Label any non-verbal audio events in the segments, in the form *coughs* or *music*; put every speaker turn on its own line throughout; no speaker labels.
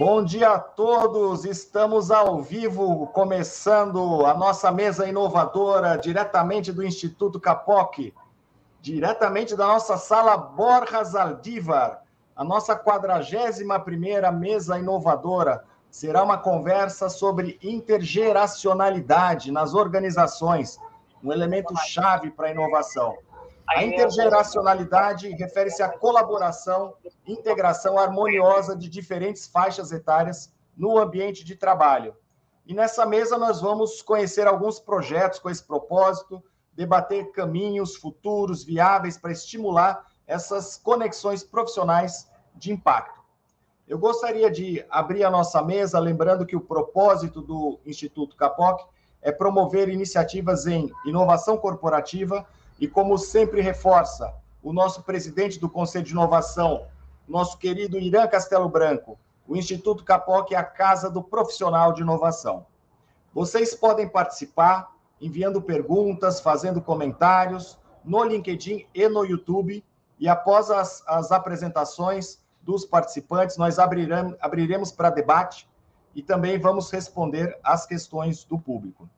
Bom dia a todos, estamos ao vivo, começando a nossa mesa inovadora diretamente do Instituto Capoc, diretamente da nossa sala Borjas Aldivar, a nossa 41ª mesa inovadora. Será uma conversa sobre intergeracionalidade nas organizações, um elemento chave para a inovação. A intergeracionalidade refere-se à colaboração, integração harmoniosa de diferentes faixas etárias no ambiente de trabalho. E nessa mesa nós vamos conhecer alguns projetos com esse propósito, debater caminhos futuros viáveis para estimular essas conexões profissionais de impacto. Eu gostaria de abrir a nossa mesa lembrando que o propósito do Instituto Capoc é promover iniciativas em inovação corporativa e como sempre reforça o nosso presidente do Conselho de Inovação, nosso querido Irã Castelo Branco, o Instituto Capoc é a casa do profissional de inovação. Vocês podem participar enviando perguntas, fazendo comentários no LinkedIn e no YouTube. E após as, as apresentações dos participantes, nós abriremos, abriremos para debate e também vamos responder às questões do público.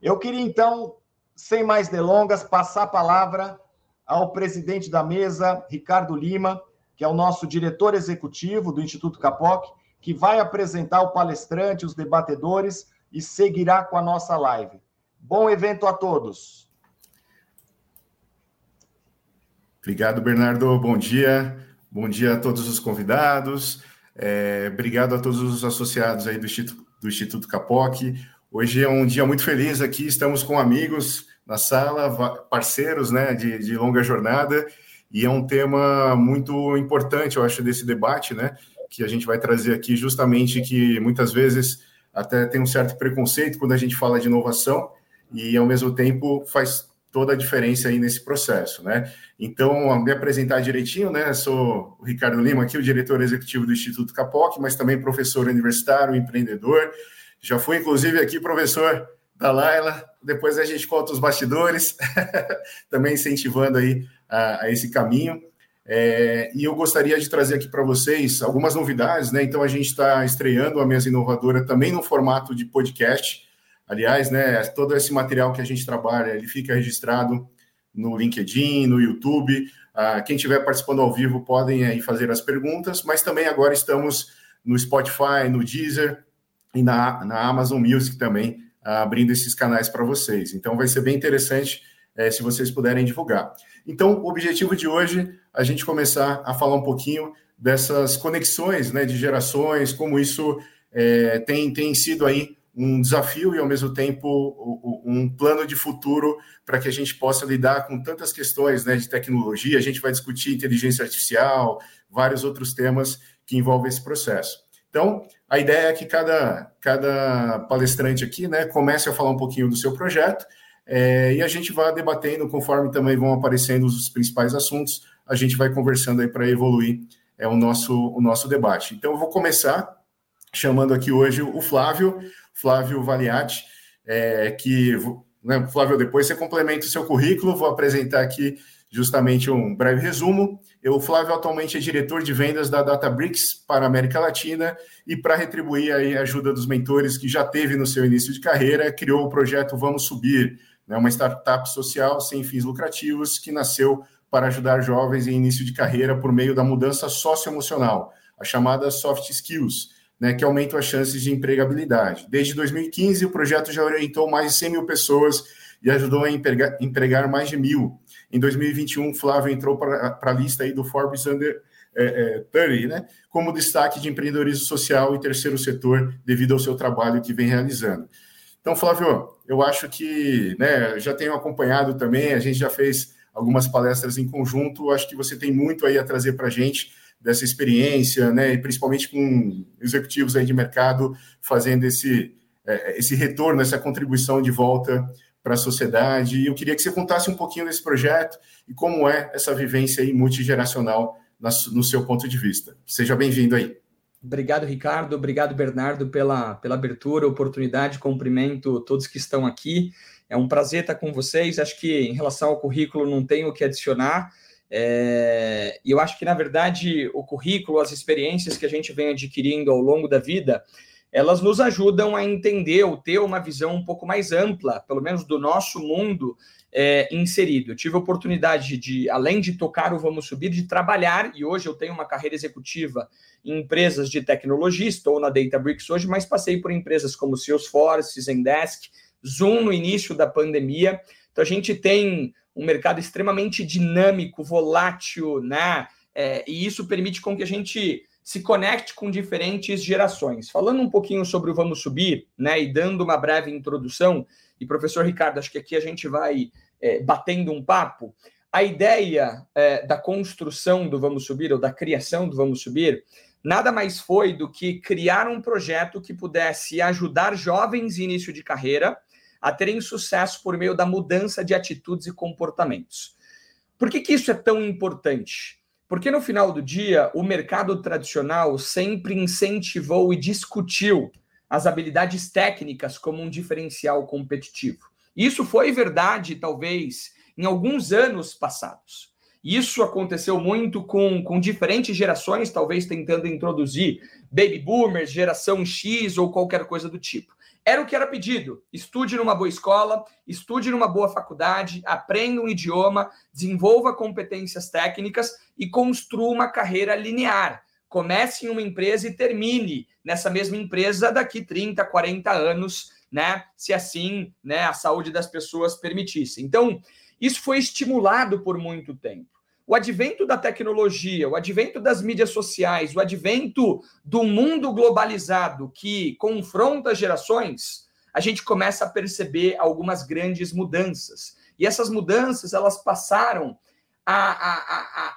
Eu queria, então, sem mais delongas, passar a palavra ao presidente da mesa, Ricardo Lima, que é o nosso diretor executivo do Instituto Capoc, que vai apresentar o palestrante, os debatedores e seguirá com a nossa live. Bom evento a todos.
Obrigado, Bernardo. Bom dia. Bom dia a todos os convidados. É, obrigado a todos os associados aí do Instituto, do Instituto Capoc. Hoje é um dia muito feliz aqui, estamos com amigos na sala, parceiros né, de, de longa jornada, e é um tema muito importante, eu acho, desse debate, né? Que a gente vai trazer aqui justamente que muitas vezes até tem um certo preconceito quando a gente fala de inovação, e ao mesmo tempo faz toda a diferença aí nesse processo, né? Então, me apresentar direitinho, né? Sou o Ricardo Lima, aqui o diretor executivo do Instituto Capoc, mas também professor universitário, empreendedor, já fui, inclusive, aqui professor da Laila. Depois a gente conta os bastidores, *laughs* também incentivando aí a, a esse caminho. É, e eu gostaria de trazer aqui para vocês algumas novidades, né? Então a gente está estreando a mesa inovadora também no formato de podcast. Aliás, né? Todo esse material que a gente trabalha, ele fica registrado no LinkedIn, no YouTube. Ah, quem estiver participando ao vivo podem aí fazer as perguntas, mas também agora estamos no Spotify, no Deezer, e na, na Amazon Music também, abrindo esses canais para vocês. Então, vai ser bem interessante é, se vocês puderem divulgar. Então, o objetivo de hoje a gente começar a falar um pouquinho dessas conexões né, de gerações, como isso é, tem, tem sido aí um desafio e, ao mesmo tempo, um plano de futuro para que a gente possa lidar com tantas questões né, de tecnologia. A gente vai discutir inteligência artificial, vários outros temas que envolvem esse processo. Então, a ideia é que cada, cada palestrante aqui né, comece a falar um pouquinho do seu projeto é, e a gente vai debatendo conforme também vão aparecendo os principais assuntos, a gente vai conversando aí para evoluir é, o, nosso, o nosso debate. Então, eu vou começar chamando aqui hoje o Flávio, Flávio Valiati, é, que, né, Flávio, depois você complementa o seu currículo, vou apresentar aqui justamente um breve resumo. O Flávio atualmente é diretor de vendas da Databricks para a América Latina e para retribuir a ajuda dos mentores que já teve no seu início de carreira, criou o projeto Vamos Subir, né, uma startup social sem fins lucrativos que nasceu para ajudar jovens em início de carreira por meio da mudança socioemocional, a chamada soft skills, né, que aumentam as chances de empregabilidade. Desde 2015, o projeto já orientou mais de 100 mil pessoas e ajudou a empregar mais de mil. Em 2021, Flávio entrou para a lista aí do Forbes Under é, é, 30, né, como destaque de empreendedorismo social e terceiro setor, devido ao seu trabalho que vem realizando. Então, Flávio, eu acho que né, já tenho acompanhado também, a gente já fez algumas palestras em conjunto, acho que você tem muito aí a trazer para a gente dessa experiência, né, e principalmente com executivos aí de mercado fazendo esse, é, esse retorno, essa contribuição de volta para a sociedade. E eu queria que você contasse um pouquinho desse projeto e como é essa vivência aí multigeracional no seu ponto de vista. Seja bem-vindo aí.
Obrigado, Ricardo. Obrigado, Bernardo, pela, pela abertura, oportunidade. Cumprimento todos que estão aqui. É um prazer estar com vocês. Acho que em relação ao currículo não tenho o que adicionar. É, e eu acho que, na verdade, o currículo, as experiências que a gente vem adquirindo ao longo da vida, elas nos ajudam a entender ou ter uma visão um pouco mais ampla, pelo menos do nosso mundo é, inserido. Eu tive a oportunidade de, além de tocar o Vamos Subir, de trabalhar, e hoje eu tenho uma carreira executiva em empresas de tecnologia, estou na Databricks hoje, mas passei por empresas como Salesforce, Zendesk, Zoom no início da pandemia. Então a gente tem um mercado extremamente dinâmico, volátil, né? É, e isso permite com que a gente se conecte com diferentes gerações. Falando um pouquinho sobre o Vamos Subir, né, e dando uma breve introdução, e professor Ricardo, acho que aqui a gente vai é, batendo um papo. A ideia é, da construção do Vamos Subir, ou da criação do Vamos Subir, nada mais foi do que criar um projeto que pudesse ajudar jovens em início de carreira a terem sucesso por meio da mudança de atitudes e comportamentos. Por que, que isso é tão importante? Porque no final do dia, o mercado tradicional sempre incentivou e discutiu as habilidades técnicas como um diferencial competitivo. Isso foi verdade, talvez, em alguns anos passados. Isso aconteceu muito com, com diferentes gerações, talvez tentando introduzir baby boomers, geração X ou qualquer coisa do tipo. Era o que era pedido. Estude numa boa escola, estude numa boa faculdade, aprenda um idioma, desenvolva competências técnicas e construa uma carreira linear. Comece em uma empresa e termine nessa mesma empresa daqui 30, 40 anos, né? Se assim, né, a saúde das pessoas permitisse. Então, isso foi estimulado por muito tempo o advento da tecnologia, o advento das mídias sociais, o advento do mundo globalizado que confronta gerações, a gente começa a perceber algumas grandes mudanças. E essas mudanças elas passaram a, a,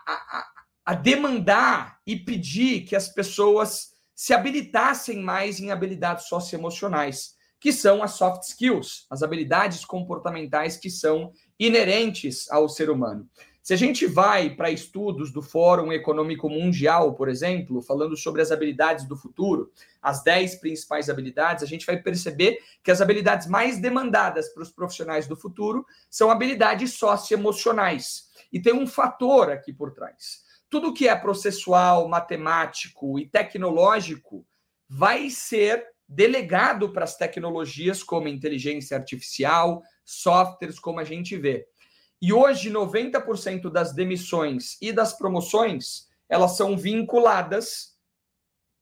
a, a, demandar e pedir que as pessoas se habilitassem mais em habilidades socioemocionais, que são as soft skills, as habilidades comportamentais que são inerentes ao ser humano. Se a gente vai para estudos do Fórum Econômico Mundial, por exemplo, falando sobre as habilidades do futuro, as 10 principais habilidades, a gente vai perceber que as habilidades mais demandadas para os profissionais do futuro são habilidades socioemocionais. E tem um fator aqui por trás. Tudo que é processual, matemático e tecnológico vai ser delegado para as tecnologias como inteligência artificial, softwares, como a gente vê. E hoje, 90% das demissões e das promoções, elas são vinculadas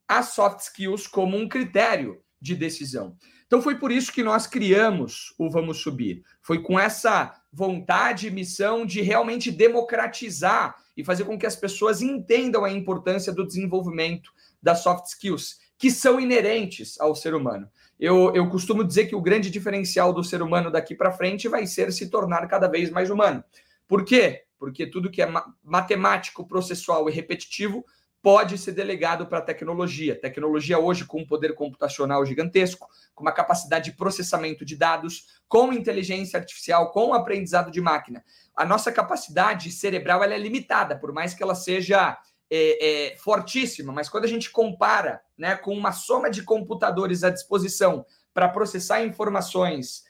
a soft skills como um critério de decisão. Então foi por isso que nós criamos o Vamos Subir. Foi com essa vontade e missão de realmente democratizar e fazer com que as pessoas entendam a importância do desenvolvimento das soft skills, que são inerentes ao ser humano. Eu, eu costumo dizer que o grande diferencial do ser humano daqui para frente vai ser se tornar cada vez mais humano. Por quê? Porque tudo que é matemático, processual e repetitivo pode ser delegado para a tecnologia. Tecnologia hoje com um poder computacional gigantesco, com uma capacidade de processamento de dados, com inteligência artificial, com aprendizado de máquina. A nossa capacidade cerebral ela é limitada, por mais que ela seja é, é, fortíssima, mas quando a gente compara né, com uma soma de computadores à disposição para processar informações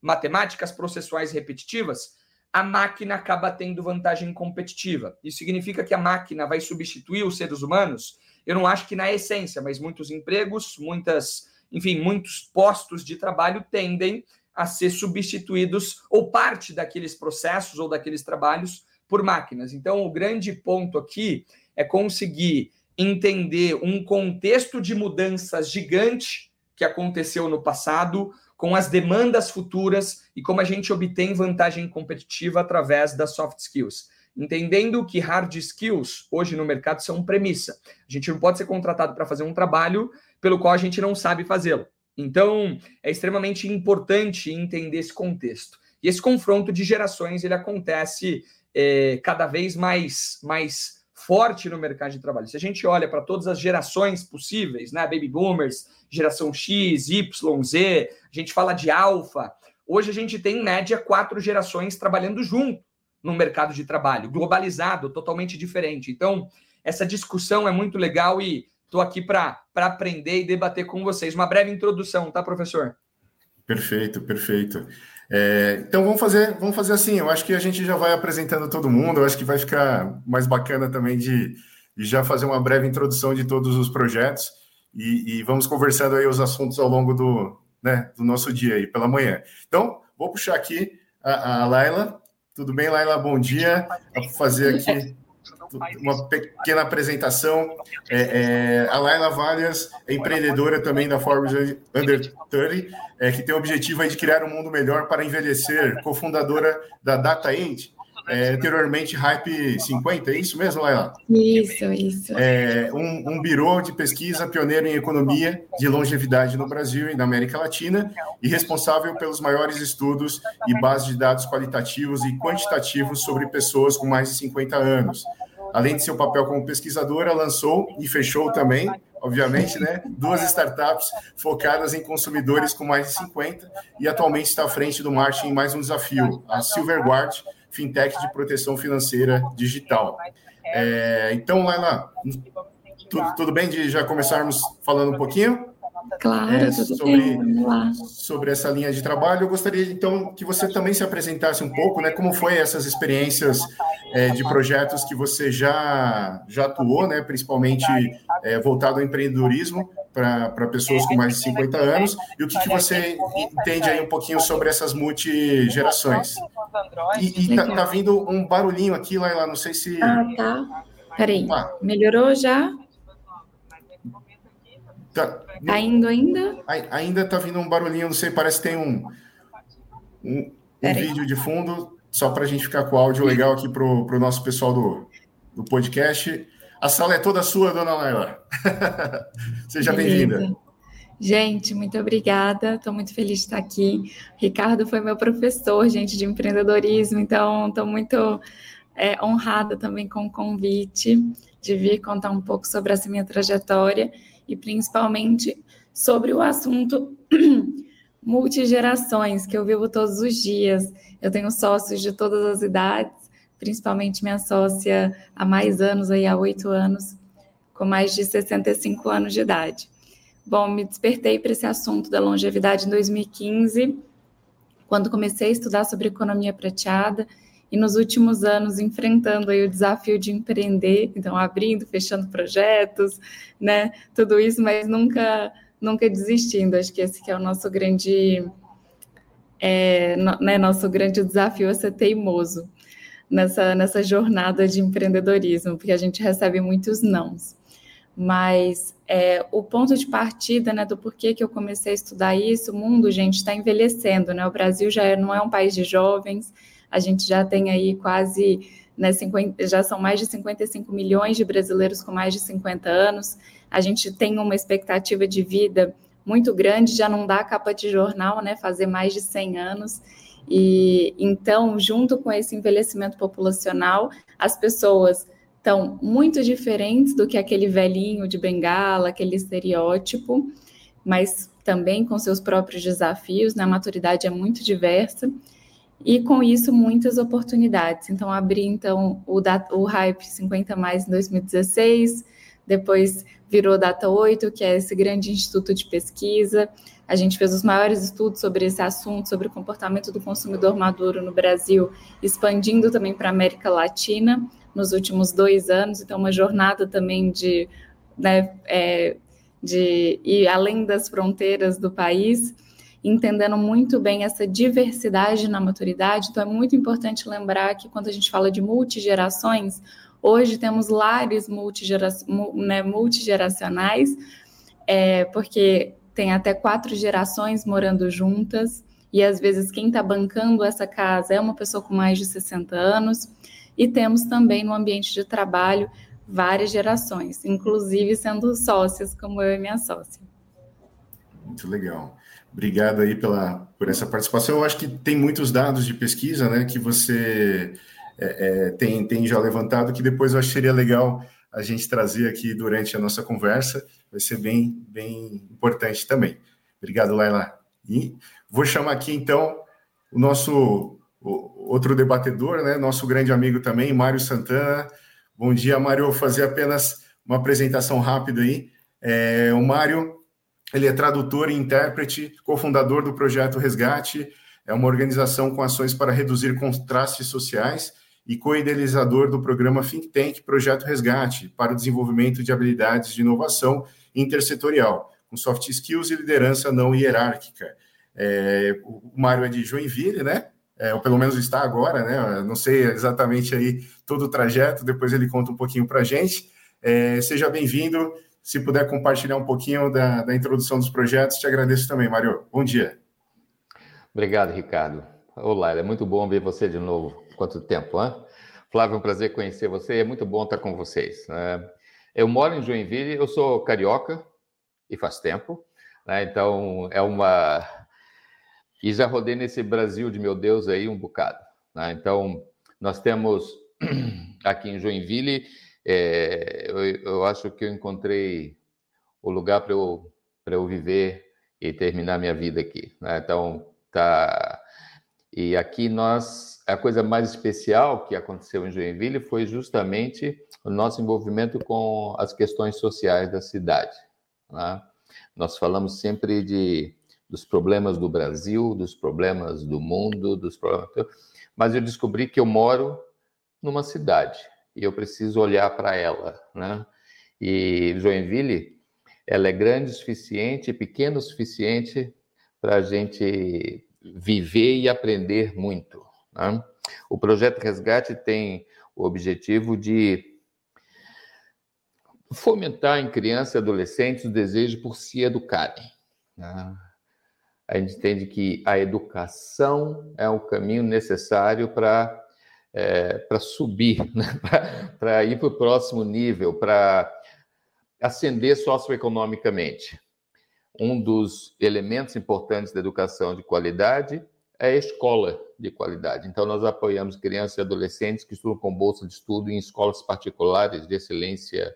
matemáticas processuais repetitivas, a máquina acaba tendo vantagem competitiva. Isso significa que a máquina vai substituir os seres humanos? Eu não acho que na essência, mas muitos empregos, muitas, enfim, muitos postos de trabalho tendem a ser substituídos ou parte daqueles processos ou daqueles trabalhos por máquinas. Então, o grande ponto aqui é conseguir entender um contexto de mudanças gigante que aconteceu no passado, com as demandas futuras e como a gente obtém vantagem competitiva através das soft skills. Entendendo que hard skills hoje no mercado são premissa. A gente não pode ser contratado para fazer um trabalho pelo qual a gente não sabe fazê-lo. Então, é extremamente importante entender esse contexto. E esse confronto de gerações ele acontece é, cada vez mais, mais forte no mercado de trabalho. Se a gente olha para todas as gerações possíveis, né, baby boomers, geração X, Y, Z, a gente fala de alfa. Hoje a gente tem em média quatro gerações trabalhando junto no mercado de trabalho, globalizado, totalmente diferente. Então, essa discussão é muito legal e estou aqui para aprender e debater com vocês. Uma breve introdução, tá, professor?
Perfeito, perfeito. É, então vamos fazer, vamos fazer assim. Eu acho que a gente já vai apresentando todo mundo. Eu acho que vai ficar mais bacana também de, de já fazer uma breve introdução de todos os projetos e, e, vamos conversando aí os assuntos ao longo do, né, do nosso dia aí pela manhã. Então vou puxar aqui a, a Laila. Tudo bem, Laila? Bom dia. Vou fazer aqui uma pequena apresentação. É, é, a Laila Valles é empreendedora também da Forbes Under 30, é, que tem o objetivo de criar um mundo melhor para envelhecer, cofundadora da DataAid, é, anteriormente Hype 50, é isso mesmo, Laila?
Isso, isso.
É, um, um birô de pesquisa pioneiro em economia de longevidade no Brasil e na América Latina e responsável pelos maiores estudos e bases de dados qualitativos e quantitativos sobre pessoas com mais de 50 anos. Além de seu papel como pesquisadora, lançou e fechou também, obviamente, né, duas startups focadas em consumidores com mais de 50 e atualmente está à frente do marketing em mais um desafio, a Silverguard, fintech de proteção financeira digital. É, então, Laila, tudo, tudo bem de já começarmos falando um pouquinho?
Claro, é,
sobre, sobre essa linha de trabalho. Eu gostaria, então, que você também se apresentasse um pouco, né? Como foi essas experiências é, de projetos que você já, já atuou, né? Principalmente é, voltado ao empreendedorismo para pessoas com mais de 50 anos. E o que, que você entende aí um pouquinho sobre essas multigerações? E, e tá, tá vindo um barulhinho aqui, Laila, não sei se...
Ah, tá. Peraí, ah. melhorou já? Tá, tá indo ainda?
Ainda tá vindo um barulhinho, não sei, parece que tem um, um, um vídeo de fundo, só para a gente ficar com o áudio legal aqui para o nosso pessoal do, do podcast. A sala é toda sua, dona Laila. *laughs* Seja bem-vinda.
Gente, muito obrigada. Estou muito feliz de estar aqui. Ricardo foi meu professor, gente, de empreendedorismo, então estou muito é, honrada também com o convite de vir contar um pouco sobre essa minha trajetória e principalmente sobre o assunto *clears throat* multigerações, que eu vivo todos os dias. Eu tenho sócios de todas as idades, principalmente minha sócia há mais anos, aí há oito anos, com mais de 65 anos de idade. Bom, me despertei para esse assunto da longevidade em 2015, quando comecei a estudar sobre economia prateada e nos últimos anos enfrentando aí o desafio de empreender, então abrindo, fechando projetos, né, tudo isso, mas nunca nunca desistindo. Acho que esse que é o nosso grande é, né, nosso grande desafio é ser teimoso nessa nessa jornada de empreendedorismo, porque a gente recebe muitos nãos. Mas é, o ponto de partida, né, do porquê que eu comecei a estudar isso, o mundo, gente, está envelhecendo, né? O Brasil já é, não é um país de jovens, a gente já tem aí quase, né, 50, já são mais de 55 milhões de brasileiros com mais de 50 anos. A gente tem uma expectativa de vida muito grande, já não dá capa de jornal, né, fazer mais de 100 anos. E então, junto com esse envelhecimento populacional, as pessoas estão muito diferentes do que aquele velhinho de bengala, aquele estereótipo, mas também com seus próprios desafios, né? A maturidade é muito diversa e com isso muitas oportunidades. Então abri então o, o Hype 50 mais em 2016, depois virou Data 8, que é esse grande instituto de pesquisa. A gente fez os maiores estudos sobre esse assunto, sobre o comportamento do consumidor maduro no Brasil, expandindo também para a América Latina nos últimos dois anos. Então, uma jornada também de, né, é, de ir além das fronteiras do país entendendo muito bem essa diversidade na maturidade. Então, é muito importante lembrar que quando a gente fala de multigerações, hoje temos lares multigera né, multigeracionais, é, porque tem até quatro gerações morando juntas, e às vezes quem está bancando essa casa é uma pessoa com mais de 60 anos, e temos também no ambiente de trabalho várias gerações, inclusive sendo sócias, como eu e minha sócia.
Muito legal. Obrigado aí pela, por essa participação. Eu acho que tem muitos dados de pesquisa né, que você é, é, tem, tem já levantado, que depois eu acho que seria legal a gente trazer aqui durante a nossa conversa. Vai ser bem, bem importante também. Obrigado, Laila. E vou chamar aqui, então, o nosso o, outro debatedor, né, nosso grande amigo também, Mário Santana. Bom dia, Mário. Vou fazer apenas uma apresentação rápida aí. É, o Mário Ele é tradutor e intérprete, cofundador do projeto Resgate, é uma organização com ações para reduzir contrastes sociais e co-idealizador do programa Think Tank Projeto Resgate para o desenvolvimento de habilidades de inovação intersetorial, com soft skills e liderança não hierárquica. É, o Mário é de Joinville, né? É, ou pelo menos está agora, né? Não sei exatamente aí todo o trajeto, depois ele conta um pouquinho para a gente. É, seja bem-vindo. Se puder compartilhar um pouquinho da, da introdução dos projetos, te agradeço também, Mário. Bom dia.
Obrigado, Ricardo. Olá, é muito bom ver você de novo. Quanto tempo, hein? Flávio, é um prazer conhecer você. É muito bom estar com vocês. Né? Eu moro em Joinville, eu sou carioca e faz tempo. Né? Então, é uma. E já rodei nesse Brasil de meu Deus aí um bocado. Né? Então, nós temos *clears throat* aqui em Joinville é, eu, eu, acho que eu encontrei o lugar para eu, eu viver e terminar minha vida aqui. Né? Então, tá. E aqui nós, a coisa mais especial que aconteceu em Joinville foi justamente o nosso envolvimento com as questões sociais da cidade. Né? Nós falamos sempre de dos problemas do Brasil, dos problemas do mundo, dos problemas. Mas eu descobri que eu moro numa cidade e eu preciso olhar para ela, né? E Joinville, ela é grande o suficiente, pequeno o suficiente para a gente viver e aprender muito. Né? O projeto Resgate tem o objetivo de fomentar em crianças e adolescentes o desejo por se educarem. Né? A gente entende que a educação é o caminho necessário para é, para subir, *laughs* né? para ir para o próximo nível, para ascender socioeconomicamente. Um dos elementos importantes da educação de qualidade é a escola de qualidade. Então, nós apoiamos crianças e adolescentes que estudam com bolsa de estudo em escolas particulares de excelência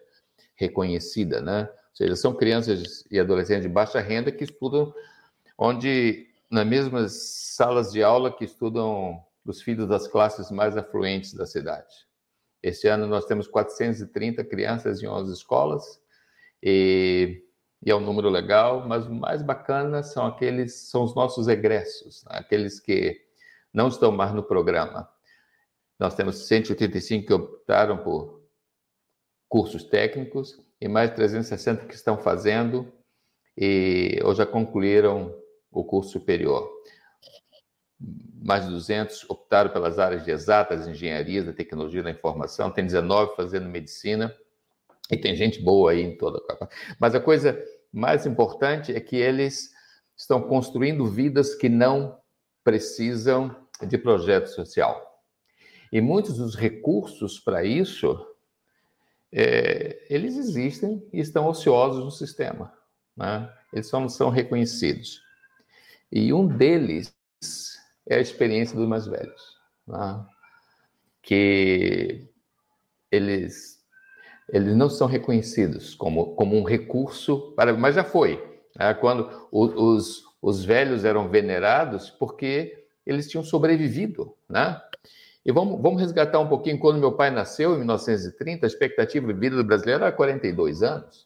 reconhecida, né? Ou seja, são crianças e adolescentes de baixa renda que estudam onde nas mesmas salas de aula que estudam dos filhos das classes mais afluentes da cidade. Este ano nós temos 430 crianças em 11 escolas e, e, é um número legal, mas o mais bacana são aqueles, são os nossos egressos, né? aqueles que não estão mais no programa. Nós temos 185 que optaram por cursos técnicos e mais 360 que estão fazendo e ou já concluíram o curso superior mais de 200 optaram pelas áreas de exatas, engenharia, da tecnologia da informação, tem 19 fazendo medicina, e tem gente boa aí em toda a Mas a coisa mais importante é que eles estão construindo vidas que não precisam de projeto social. E muitos dos recursos para isso, é, eles existem e estão ociosos no sistema. Né? Eles só não são reconhecidos. E um deles é a experiência dos mais velhos, né? que eles eles não são reconhecidos como, como um recurso para, mas já foi né? quando os, os velhos eram venerados porque eles tinham sobrevivido, né? E vamos, vamos resgatar um pouquinho quando meu pai nasceu em 1930, a expectativa de vida do brasileiro era 42 anos.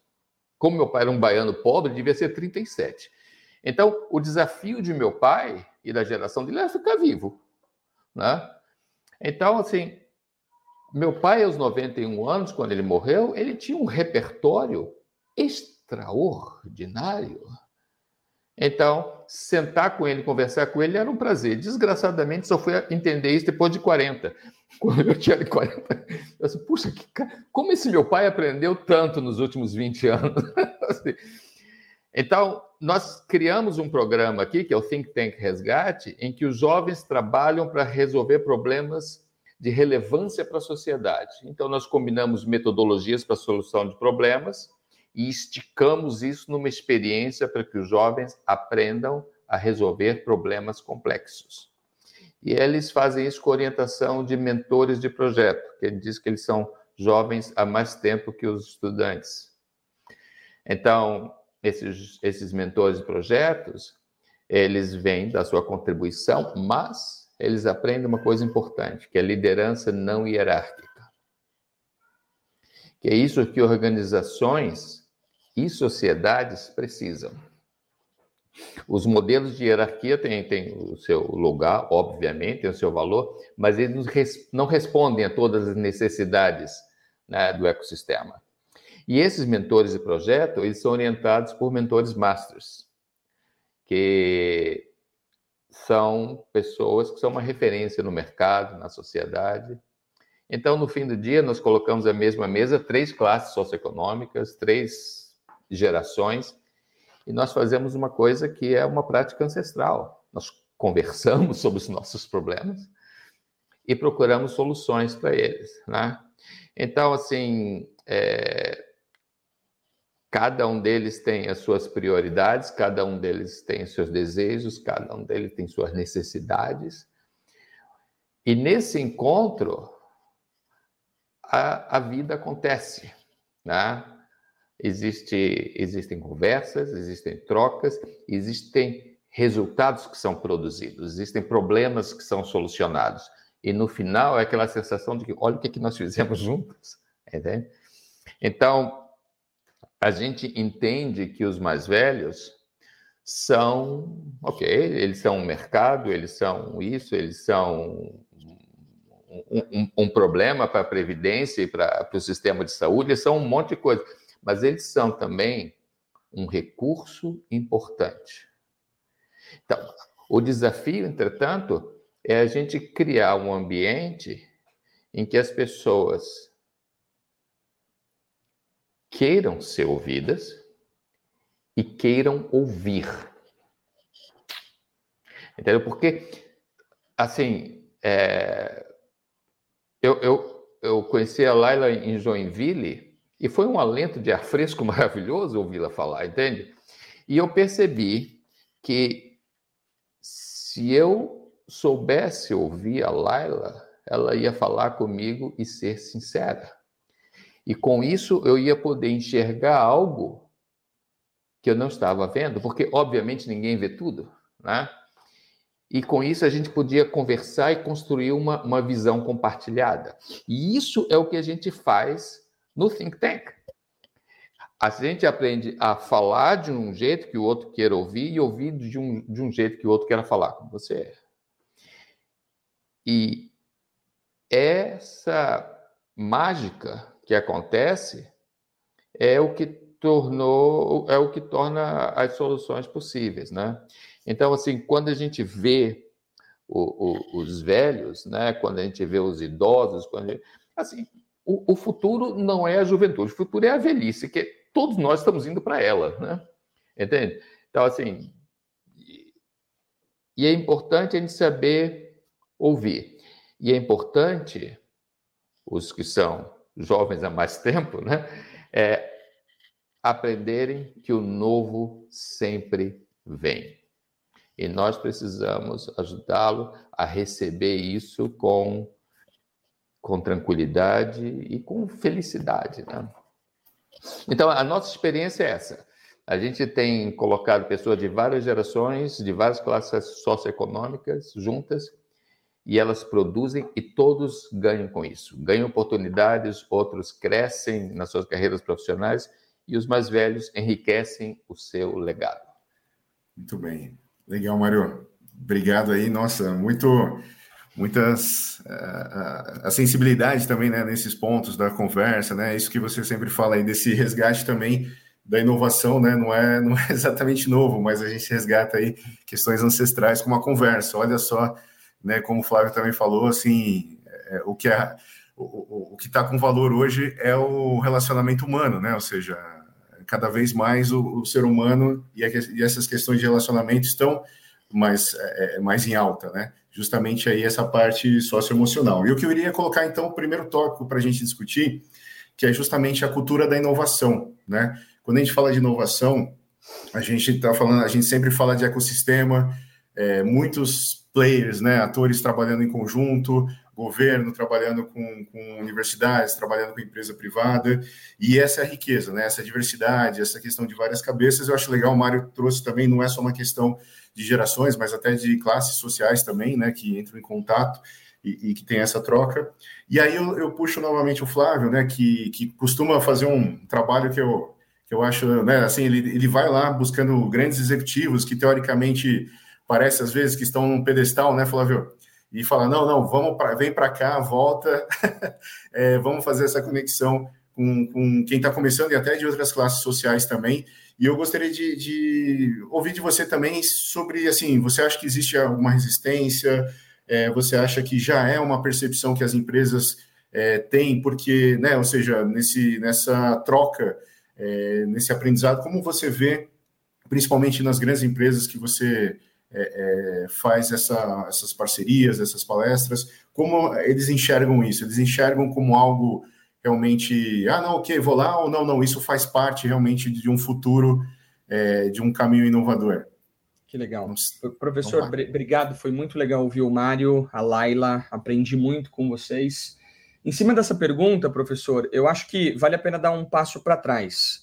Como meu pai era um baiano pobre, devia ser 37. Então, o desafio de meu pai e da geração dele era ficar vivo, né? Então, assim, meu pai, aos 91 anos, quando ele morreu, ele tinha um repertório extraordinário. Então, sentar com ele, conversar com ele era um prazer. Desgraçadamente, só fui entender isso depois de 40. *laughs* Quando eu tinha 40, eu disse, puxa, que, como esse meu pai aprendeu tanto nos últimos 20 anos? *laughs* Então, nós criamos um programa aqui, que é o Think Tank Resgate, em que os jovens trabalham para resolver problemas de relevância para a sociedade. Então, nós combinamos metodologias para a solução de problemas e esticamos isso numa experiência para que os jovens aprendam a resolver problemas complexos. E eles fazem isso com orientação de mentores de projeto, que diz que eles são jovens há mais tempo que os estudantes. Então, esses, esses mentores de projetos, eles vêm da sua contribuição, mas eles aprendem uma coisa importante, que é liderança não hierárquica. Que é isso que organizações e sociedades precisam. Os modelos de hierarquia têm, têm o seu lugar, obviamente, tem o seu valor, mas eles não respondem a todas as necessidades né, do ecossistema. E esses mentores de projeto, eles são orientados por mentores masters, que são pessoas que são uma referência no mercado, na sociedade. Então, no fim do dia, nós colocamos a mesma mesa três classes socioeconômicas, três gerações, e nós fazemos uma coisa que é uma prática ancestral. Nós conversamos *laughs* sobre os nossos problemas e procuramos soluções para eles, né? Então, assim, é... cada um deles tem as suas prioridades, cada um deles tem os seus desejos, cada um deles tem suas necessidades. E nesse encontro, a, a vida acontece, né? Existe, existem conversas, existem trocas, existem resultados que são produzidos, existem problemas que são solucionados. E no final é aquela sensação de que, olha o que, é que nós fizemos *laughs* juntos. Entende? Então, a gente entende que os mais velhos são, ok, eles são um mercado, eles são isso, eles são um, um, um problema para a Previdência e para o sistema de saúde, eles são um monte de coisa mas eles são também um recurso importante. Então, o desafio, entretanto, é a gente criar um ambiente em que as pessoas queiram ser ouvidas e queiram ouvir. Entendeu? Porque, assim, é... eu, eu, eu conheci a Laila em Joinville e foi um alento de ar fresco *laughs* maravilhoso ouvi-la falar, entende? E eu percebi que se eu soubesse ouvir a Laila, ela ia falar comigo e ser sincera. E com isso eu ia poder enxergar algo que eu não estava vendo, porque obviamente ninguém vê tudo, né? E com isso a gente podia conversar e construir uma, uma visão compartilhada. E isso é o que a gente faz no think tank. A gente aprende a falar de um jeito que o outro queira ouvir e ouvir de um, de um jeito que o outro queira falar com você. E essa mágica que acontece é o que tornou é o que torna as soluções possíveis, né? Então assim, quando a gente vê o, o, os velhos, né? Quando a gente vê os idosos, quando gente, assim o, o, futuro não é a juventude, o futuro é a velhice, que todos nós estamos indo para ela, né? Entende? Então, assim, e é importante a gente saber ouvir. E é importante, os que são jovens há mais tempo, né? É, aprenderem que o novo sempre vem. E nós precisamos ajudá-lo a receber isso com com tranquilidade e com felicidade. Né? Então, a nossa experiência é essa. A gente tem colocado pessoas de várias gerações, de várias classes socioeconômicas juntas, e elas produzem e todos ganham com isso. Ganham oportunidades, outros crescem nas suas carreiras profissionais e os mais velhos enriquecem o seu legado.
Muito bem. Legal, Mário. Obrigado aí. Nossa, muito muitas a, a, sensibilidade também né, nesses pontos da conversa, né? Isso que você sempre fala aí desse resgate também da inovação, né? Não é não é *laughs* exatamente novo, mas a gente resgata aí questões ancestrais com uma conversa. Olha só, né? Como o Flávio também falou, assim, é, o que é o, o, o que está com valor hoje é o relacionamento humano, né? Ou seja, cada vez mais o, o ser humano e, a, e essas questões de relacionamento estão mais, é, é, mais em alta, né? Justamente aí essa parte socioemocional. E o que eu iria colocar, então, o primeiro tópico para a gente discutir, que é justamente a cultura da inovação, né? Quando a gente fala de inovação, a gente está falando, a gente sempre fala de ecossistema, é, muitos players, né, atores trabalhando em conjunto, governo trabalhando com, com, universidades, trabalhando com empresa privada, e essa é a riqueza, né? Essa diversidade, essa questão de várias cabeças, eu acho legal, o Mário trouxe também, não é só uma questão de gerações, mas até de classes sociais também, né, que entram em contato e, e que tem essa troca. E aí eu, eu, puxo novamente o Flávio, né, que, que costuma fazer um trabalho que eu, que eu acho, né, assim, ele, ele vai lá buscando grandes executivos que teoricamente parece às vezes que estão num pedestal, né, Flávio? E fala, não, não, vamos pra, vem para cá, volta, *laughs* é, vamos fazer essa conexão com, com quem está começando e até de outras classes sociais também. E eu gostaria de, de, ouvir de você também sobre, assim, você acha que existe alguma resistência? É, você acha que já é uma percepção que as empresas é, têm? Porque, né, ou seja, nesse, nessa troca, é, nesse aprendizado, como você vê, principalmente nas grandes empresas que você é, é, faz essa, essas parcerias, essas palestras, como eles enxergam isso? Eles enxergam como algo realmente, ah, não, ok, vou lá, ou não, não, isso faz parte realmente de um futuro, é, de um caminho inovador.
Que legal. Vamos, Professor, vamos obrigado, foi muito legal ouvir o Mário, a Laila, aprendi muito com vocês. Em cima dessa pergunta, professor, eu acho que vale a pena dar um passo para trás.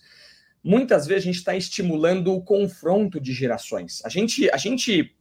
Muitas vezes a gente está estimulando o confronto de gerações. A gente, a gente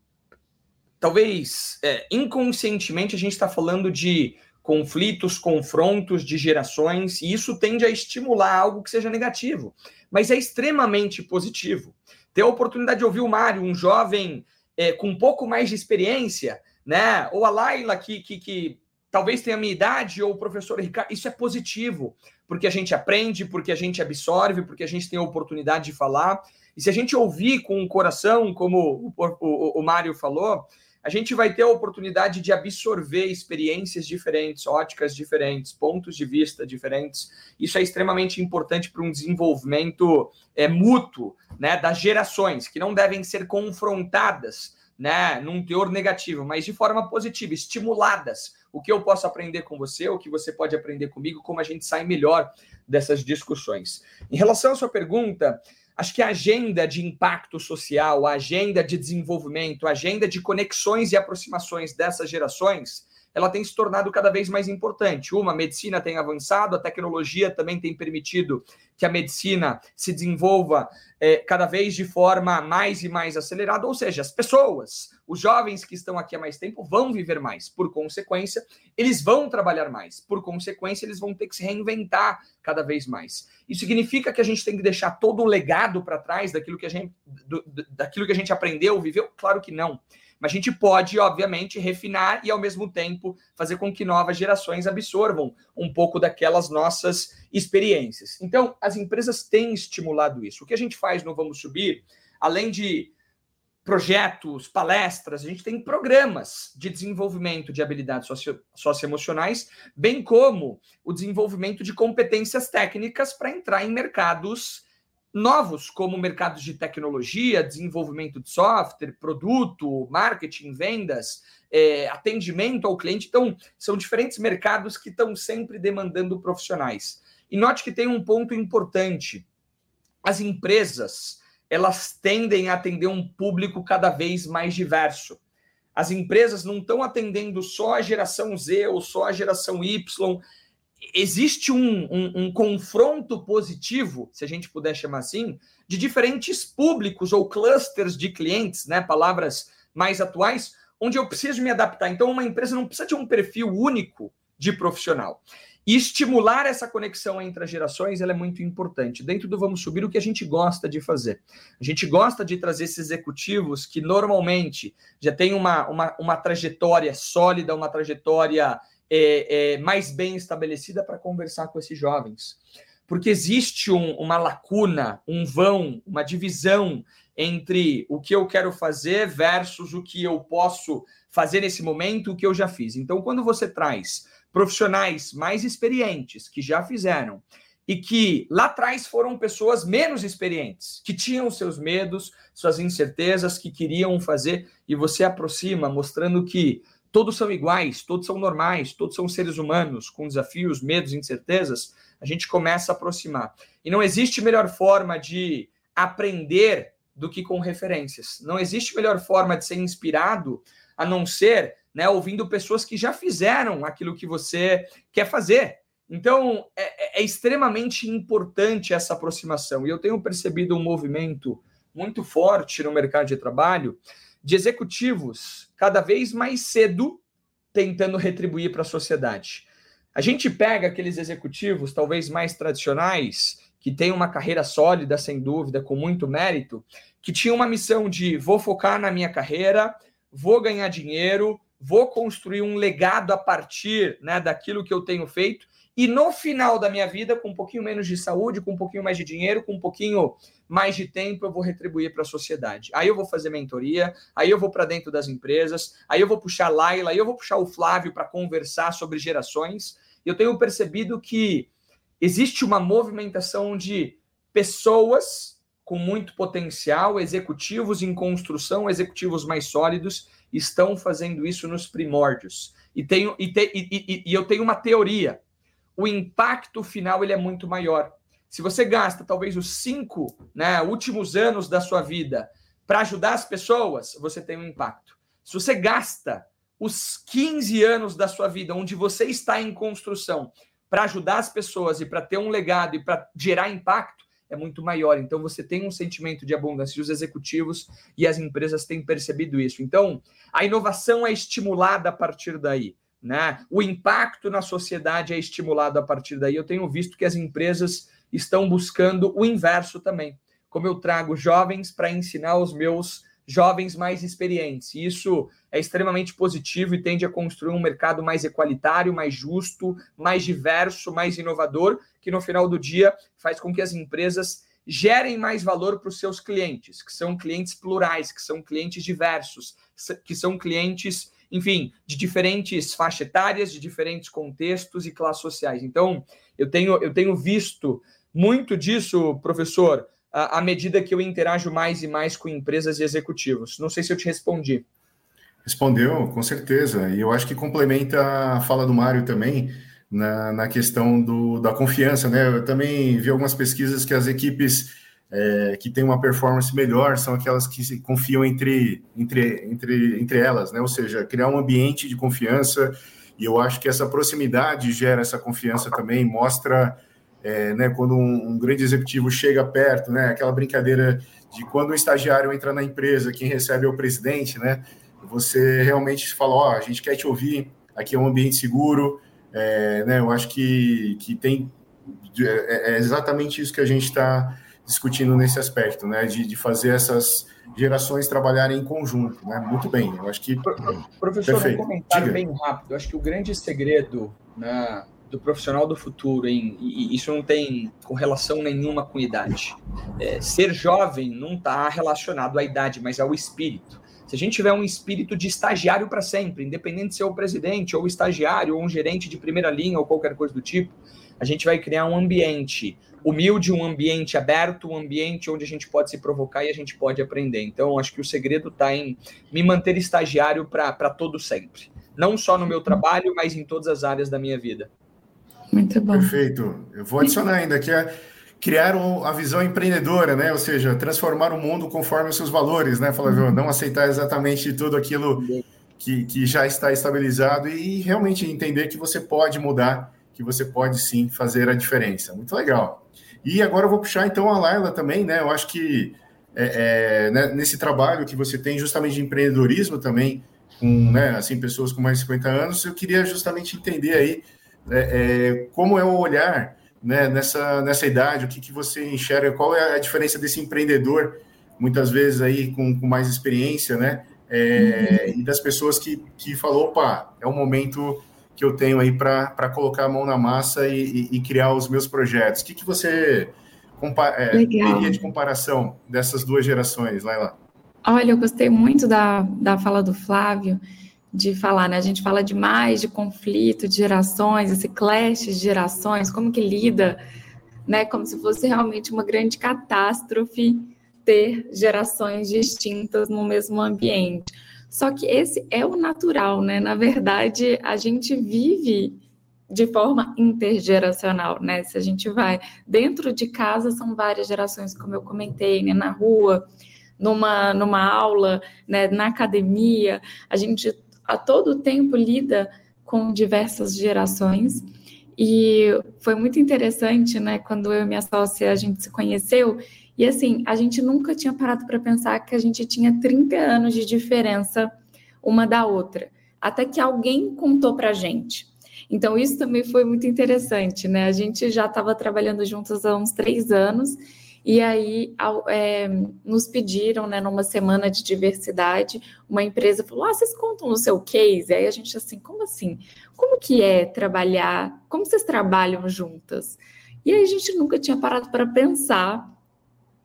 talvez é, inconscientemente, a gente está falando de conflitos, confrontos de gerações, e isso tende a estimular algo que seja negativo, mas é extremamente positivo. Ter a oportunidade de ouvir o Mário, um jovem é, com um pouco mais de experiência, né? Ou a Laila, que, que, que talvez tenha a minha idade, ou o professor Ricardo, isso é positivo, porque a gente aprende, porque a gente absorve, porque a gente tem a oportunidade de falar. E se a gente ouvir com o coração, como o, o, o Mário falou, a gente vai ter a oportunidade de absorver experiências diferentes, óticas diferentes, pontos de vista diferentes. Isso é extremamente importante para um desenvolvimento é, mútuo né, das gerações, que não devem ser confrontadas né, num teor negativo, mas de forma positiva, estimuladas. O que eu posso aprender com você, o que você pode aprender comigo, como a gente sai melhor dessas discussões. Em relação à sua pergunta, Acho que a agenda de impacto social, a agenda de desenvolvimento, a agenda de conexões e aproximações dessas gerações ela tem se tornado cada vez mais importante. Uma, a medicina tem avançado, a tecnologia também tem permitido que a medicina se desenvolva é, cada vez de forma mais e mais acelerada, ou seja, as pessoas, os jovens que estão aqui há mais tempo vão viver mais, por consequência, eles vão trabalhar mais, por consequência, eles vão ter que se reinventar cada vez mais. Isso significa que a gente tem que deixar todo o legado para trás daquilo que a gente, do, daquilo que a gente aprendeu, viveu? Claro que não. Mas a gente pode, obviamente, refinar e, ao mesmo tempo, fazer com que novas gerações absorvam um pouco daquelas nossas experiências. Então, as empresas têm estimulado isso. O que a gente faz no Vamos Subir, além de projetos, palestras, a gente tem programas de desenvolvimento de habilidades socio socioemocionais, bem como o desenvolvimento de competências técnicas para entrar em mercados novos, como mercados de tecnologia, desenvolvimento de software, produto, marketing, vendas, é, atendimento ao cliente. Então, são diferentes mercados que estão sempre demandando profissionais. E note que tem um ponto importante: as empresas elas tendem a atender um público cada vez mais diverso. As empresas não estão atendendo só a geração Z ou só a geração Y, existe um, um, um, confronto positivo, se a gente puder chamar assim, de diferentes públicos ou clusters de clientes, né? Palavras mais atuais, onde eu preciso me adaptar. Então, uma empresa não precisa de um perfil único de profissional. E estimular essa conexão entre as gerações é muito importante. Dentro do Vamos Subir, o que a gente gosta de fazer? A gente gosta de trazer esses executivos que normalmente já têm uma, uma, uma trajetória sólida, uma trajetória é, é, mais bem estabelecida para conversar com esses jovens. Porque existe um, uma lacuna, um vão, uma divisão entre o que eu quero fazer versus o que eu posso fazer nesse momento, o que eu já fiz. Então, quando você traz profissionais mais experientes que já fizeram e que lá atrás foram pessoas menos experientes, que tinham seus medos, suas incertezas, que queriam fazer, e você aproxima, mostrando que todos são iguais, todos são normais, todos são seres humanos com desafios, medos, incertezas, a gente começa a aproximar. E não existe melhor forma de aprender do que com referências. Não existe melhor forma de ser inspirado a não ser né, ouvindo pessoas que já fizeram aquilo que você quer fazer. Então, é, é, é extremamente importante essa aproximação. E eu tenho percebido um movimento muito forte no mercado de trabalho de executivos cada vez mais cedo tentando retribuir para a sociedade. A gente pega aqueles executivos talvez mais tradicionais que tem uma carreira sólida, sem dúvida, com muito mérito, que tinha uma missão de vou focar na minha carreira, vou ganhar dinheiro, vou construir um legado a partir né, daquilo que eu tenho feito e no final da minha vida, com um pouquinho menos de saúde, com um pouquinho mais de dinheiro, com um pouquinho mais de tempo, eu vou retribuir para a sociedade. Aí eu vou fazer mentoria, aí eu vou para dentro das empresas, aí eu vou puxar a Laila, aí eu vou puxar o Flávio para conversar sobre gerações. Eu tenho percebido que existe uma movimentação de pessoas com muito potencial, executivos em construção, executivos mais sólidos, estão fazendo isso nos primórdios. E, tenho, e, te, e, e, e eu tenho uma teoria o impacto final ele é muito maior. Se você gasta talvez os cinco né, últimos anos da sua vida para ajudar as pessoas, você tem um impacto. Se você gasta os 15 anos da sua vida onde você está em construção para ajudar as pessoas e para ter um legado e para gerar impacto, é muito maior. Então você tem um sentimento de abundância. E os executivos e as empresas têm percebido isso. Então a inovação é estimulada a partir daí né? O impacto na sociedade é estimulado a partir daí. Eu tenho visto que as empresas estão buscando o inverso também. Como eu trago jovens para ensinar os meus jovens mais experientes. Isso é extremamente positivo e tende a construir um mercado mais equalitário, mais justo, mais diverso, mais inovador, que no final do dia faz com que as empresas gerem mais valor para os seus clientes, que são clientes plurais, que são clientes diversos, que são clientes enfim, de diferentes faixas etárias, de diferentes contextos e classes sociais. Então, eu tenho, eu tenho visto muito disso, professor, à, medida que eu interajo mais e mais com empresas e executivos. Não sei se eu te respondi.
Respondeu, com certeza. E eu acho que complementa a fala do Mário também na, na questão do, da confiança, né? Eu também vi algumas pesquisas que as equipes é, que têm uma performance melhor são aquelas que se confiam entre, entre, entre, entre elas, né? Ou seja, criar um ambiente de confiança. E eu acho que essa proximidade gera essa confiança também, mostra é, né, quando um, um, grande executivo chega perto, né? Aquela brincadeira de quando o estagiário entra na empresa, quem recebe é o presidente, né? Você realmente fala, ó, oh, a gente quer te ouvir, aqui é um ambiente seguro, é, né? Eu acho que, que tem é, é exatamente isso que a gente está discutindo nesse aspecto, né, de, de fazer essas gerações trabalharem em conjunto, né? Muito bem, eu acho que
professor Perfeito. um comentário Diga. bem rápido. Eu acho que o grande segredo né, do profissional do futuro, em, e isso não tem correlação nenhuma com idade. É, ser jovem não está relacionado à idade, mas ao espírito. Se a gente tiver um espírito de estagiário para sempre, independente de ser o presidente ou estagiário ou um gerente de primeira linha ou qualquer coisa do tipo, a gente vai criar um ambiente humilde, um ambiente aberto, um ambiente onde a gente pode se provocar e a gente pode aprender. Então, acho que o segredo está em me manter estagiário para todo sempre. Não só no meu trabalho, mas em todas as áreas da minha vida.
Muito bom. Perfeito. Eu vou adicionar ainda que é criar a visão empreendedora, né? Ou seja, transformar o mundo conforme os seus valores, né, Flávio? Uhum. Não aceitar exatamente tudo aquilo que, que já está estabilizado e realmente entender que você pode mudar que você pode sim fazer a diferença. Muito legal. E agora eu vou puxar então a Laila também, né? Eu acho que é, é, né, nesse trabalho que você tem justamente de empreendedorismo também, com né, assim, pessoas com mais de 50 anos, eu queria justamente entender aí é, é, como é o olhar né, nessa, nessa idade, o que, que você enxerga, qual é a diferença desse empreendedor, muitas vezes aí com, com mais experiência, né? É, uhum. E das pessoas que, que falou, opa, é o momento que eu tenho aí para colocar a mão na massa e, e, e, criar os meus projetos. O que, que você é, teria de comparação dessas duas gerações, Laila?
Olha, eu gostei muito da, da fala do Flávio, de falar, né? A gente fala demais de conflito de gerações, esse clash de gerações, como que lida, né? Como se fosse realmente uma grande catástrofe ter gerações distintas no mesmo ambiente. Só que esse é o natural, né? Na verdade, a gente vive de forma intergeracional, né? Se a gente vai dentro de casa, são várias gerações, como eu comentei, né? Na rua, numa, numa aula, né? na academia, a gente a todo tempo lida com diversas gerações. E foi muito interessante, né? Quando eu e minha sócia a gente se conheceu e assim, a gente nunca tinha parado para pensar que a gente tinha 30 anos de diferença uma da outra, até que alguém contou para gente. Então, isso também foi muito interessante, né? A gente já estava trabalhando juntos há uns três anos, e aí é, nos pediram, né, numa semana de diversidade, uma empresa falou: Ah, vocês contam o seu case? Aí a gente assim, como assim? Como que é trabalhar? Como vocês trabalham juntas? E aí a gente nunca tinha parado para pensar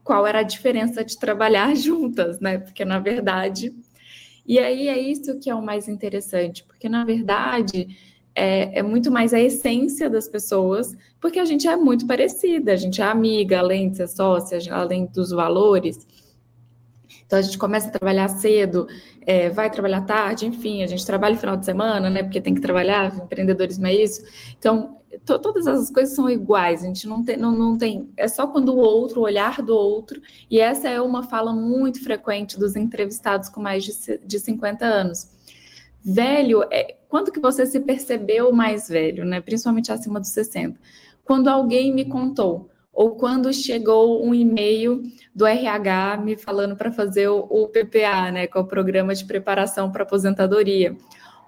qual era a diferença de trabalhar *laughs* juntas, né? Porque na verdade. E aí é isso que é o mais interessante, porque na verdade é, é, muito mais a essência das pessoas, porque a gente é muito parecida, a gente é amiga, além de ser sócia, além dos valores. Então a gente começa a trabalhar cedo, é, vai trabalhar tarde, enfim, a gente trabalha no final de semana, né? Porque tem que trabalhar, empreendedorismo é isso. Então, to, todas essas coisas são iguais, a gente não tem, não, não tem. É só quando o outro, o olhar do outro, e essa é uma fala muito frequente dos entrevistados com mais de, de 50 anos Velho, é, quando que você se percebeu mais velho, né? Principalmente acima dos 60? Quando alguém me contou, ou quando chegou um e-mail do RH me falando para fazer o, PPA, né, que é o Programa de Preparação para Aposentadoria,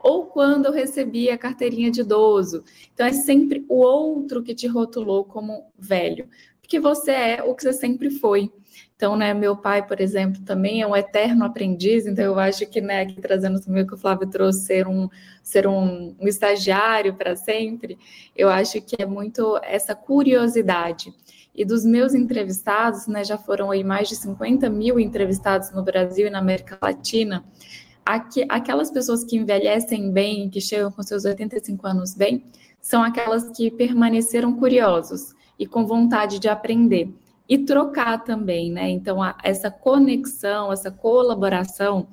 ou quando eu recebi a carteirinha de idoso. Então é sempre o outro que te rotulou como velho, porque você é o que você sempre foi. Então, né, meu pai, por exemplo, também é um eterno aprendiz, então eu acho que, né, aqui trazendo o que o Flávio trouxe, ser um, ser um, um estagiário para sempre, eu acho que é muito essa curiosidade. E dos meus entrevistados, né, já foram aí mais de 50 mil entrevistados no Brasil e na América Latina, aqui, aquelas pessoas que envelhecem bem, que chegam com seus 85 anos bem, são aquelas que permaneceram curiosos e com vontade de aprender e trocar também, né? Então, a, essa conexão, essa colaboração,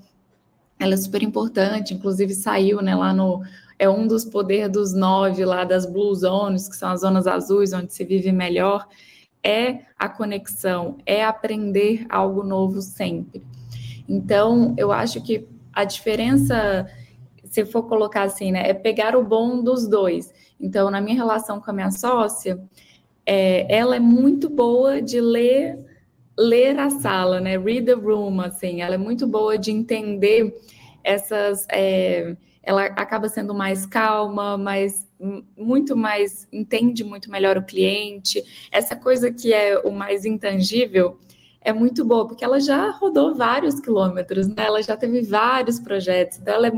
ela é super importante, inclusive saiu, né, lá no é um dos poderes dos nove lá das blue zones, que são as zonas azuis, onde se vive melhor, é a conexão, é aprender algo novo sempre. Então, eu acho que a diferença, se for colocar assim, né, é pegar o bom dos dois. Então, na minha relação com a minha sócia, é, ela é muito boa de ler ler a sala, né? Read the room, assim. Ela é muito boa de entender essas. É, ela acaba sendo mais calma, mais muito mais entende muito melhor o cliente. Essa coisa que é o mais intangível é muito boa, porque ela já rodou vários quilômetros, né? Ela já teve vários projetos, então ela, é,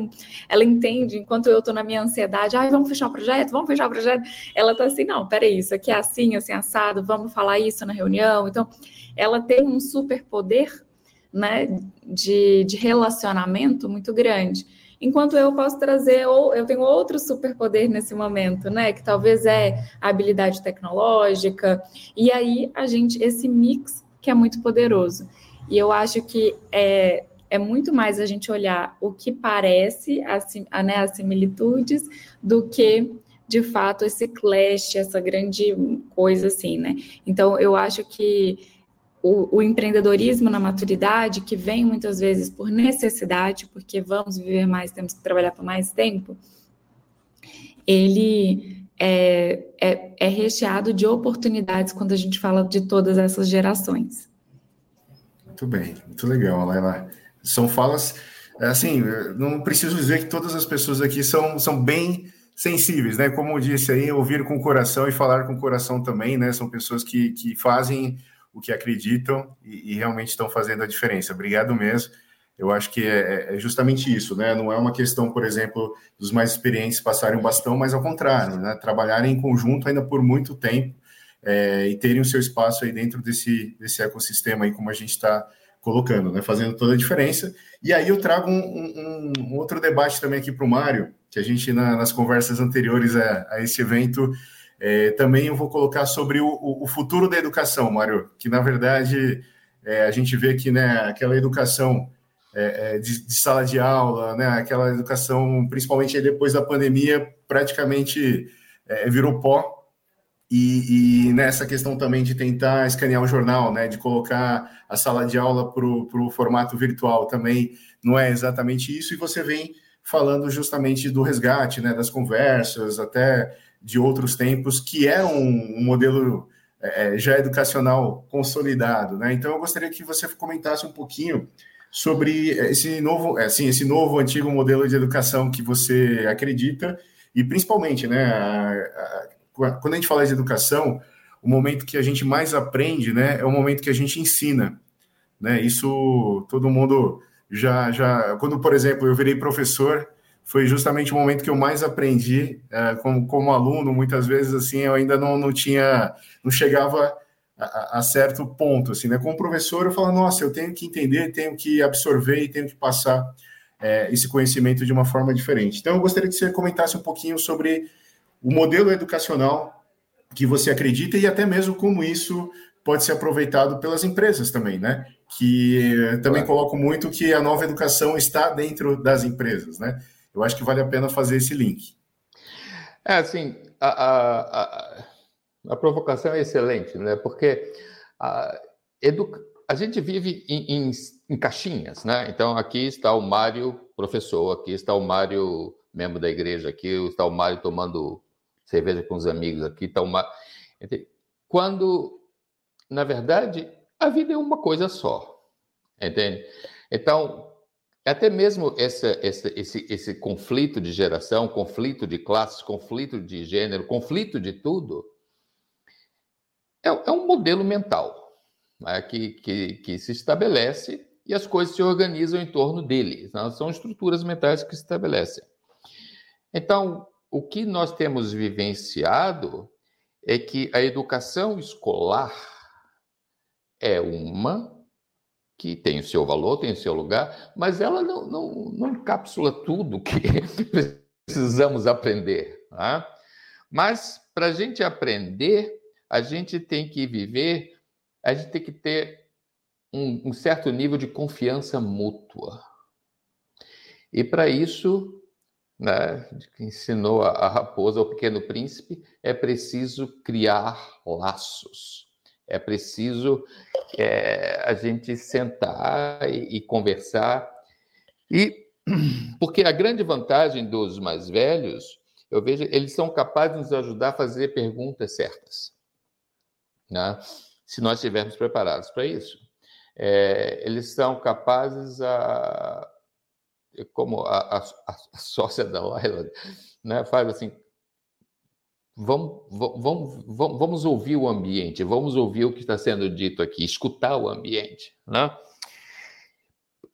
ela entende, enquanto eu estou na minha ansiedade, ai, vamos fechar o projeto, vamos fechar o projeto, ela está assim, não, peraí, isso aqui é assim, assim, assado, vamos falar isso na reunião, então ela tem um superpoder, né, de, de relacionamento muito grande, enquanto eu posso trazer, ou eu tenho outro superpoder nesse momento, né, que talvez é a habilidade tecnológica, e aí a gente, esse mix que é muito poderoso. E eu acho que é, é muito mais a gente olhar o que parece, as, né, as similitudes, do que de fato esse clash, essa grande coisa assim, né? Então eu acho que o, o, empreendedorismo na maturidade, que vem muitas vezes por necessidade, porque vamos viver mais, temos que trabalhar por mais tempo, ele é, é, é recheado de oportunidades quando a gente fala de todas essas gerações.
Muito bem, muito legal, Laila. São falas, é, assim, não preciso dizer que todas as pessoas aqui são, são bem sensíveis, né? Como eu disse aí, ouvir com o coração e falar com o coração também, né? São pessoas que, que fazem o que acreditam e, e realmente estão fazendo a diferença. Obrigado mesmo. Eu acho que é, é, é, justamente isso, né? Não é uma questão, por exemplo, dos mais experientes passarem o bastão, mas ao contrário, né? Trabalharem em conjunto ainda por muito tempo é, e terem o seu espaço aí dentro desse, desse ecossistema aí, como a gente está colocando, né? Fazendo toda a diferença. E aí eu trago um, um, um outro debate também aqui para o Mário, que a gente, na, nas conversas anteriores a, a esse evento, é, também eu vou colocar sobre o, o, futuro da educação, Mário, que na verdade é, a gente vê que né, aquela educação é, é, de, de, sala de aula, né? Aquela educação, principalmente depois da pandemia, praticamente é, virou pó. E, e, nessa questão também de tentar escanear o jornal, né? De colocar a sala de aula para o formato virtual também não é exatamente isso. E você vem falando justamente do resgate, né? Das conversas, até de outros tempos, que é um, um modelo é, já educacional consolidado, né? Então eu gostaria que você comentasse um pouquinho sobre esse novo, assim, esse novo antigo modelo de educação que você acredita E principalmente, né, a, a, quando a gente fala de educação, o momento que a gente mais aprende, né, é o momento que a gente ensina, né? Isso todo mundo já já quando, por exemplo, eu virei professor, foi justamente o momento que eu mais aprendi é, como, como aluno. Muitas vezes assim eu ainda não, não tinha, não chegava a, a, certo ponto, assim, né? Como professor, eu falo, nossa, eu tenho que entender, tenho que absorver e tenho que passar é, esse conhecimento de uma forma diferente. Então, eu gostaria que você comentasse um pouquinho sobre o modelo educacional que você acredita e até mesmo como isso pode ser aproveitado pelas empresas também, né? Que também coloco muito que a nova educação está dentro das empresas, né? Eu acho que vale a pena fazer esse link.
É, assim, a, a, a, a provocação é excelente, né? Porque a, educa... a gente vive em, em, em, caixinhas, né? Então, aqui está o Mário, professor, aqui está o Mário, membro da igreja, aqui está o Mário tomando cerveja com os amigos, aqui está o Mário. Quando, na verdade, a vida é uma coisa só, entende? Então, até mesmo esse, esse conflito de geração, conflito de classes, conflito de gênero, conflito de tudo, é, é um modelo mental né, que, que, que, se estabelece e as coisas se organizam em torno dele. Né? São estruturas mentais que se estabelecem. Então, o que nós temos vivenciado é que a educação escolar é uma que tem o seu valor, tem o seu lugar, mas ela não, não, não encapsula tudo que *laughs* precisamos aprender. Tá? Mas para a gente aprender, a gente tem que viver, a gente tem que ter um, um certo nível de confiança mútua. E para isso, né, que ensinou a, a raposa ao pequeno príncipe, é preciso criar laços é preciso é, a gente sentar e, e conversar. E *clears throat* porque a grande vantagem dos mais velhos, eu vejo, eles são capazes de nos ajudar a fazer perguntas certas, né? se nós estivermos preparados para isso. É, eles são capazes a, como a, a, a sócia da Laila, né, faz assim, Vamos, vamos, vamos, vamos ouvir o ambiente, vamos ouvir o que está sendo dito aqui, escutar o ambiente. Né?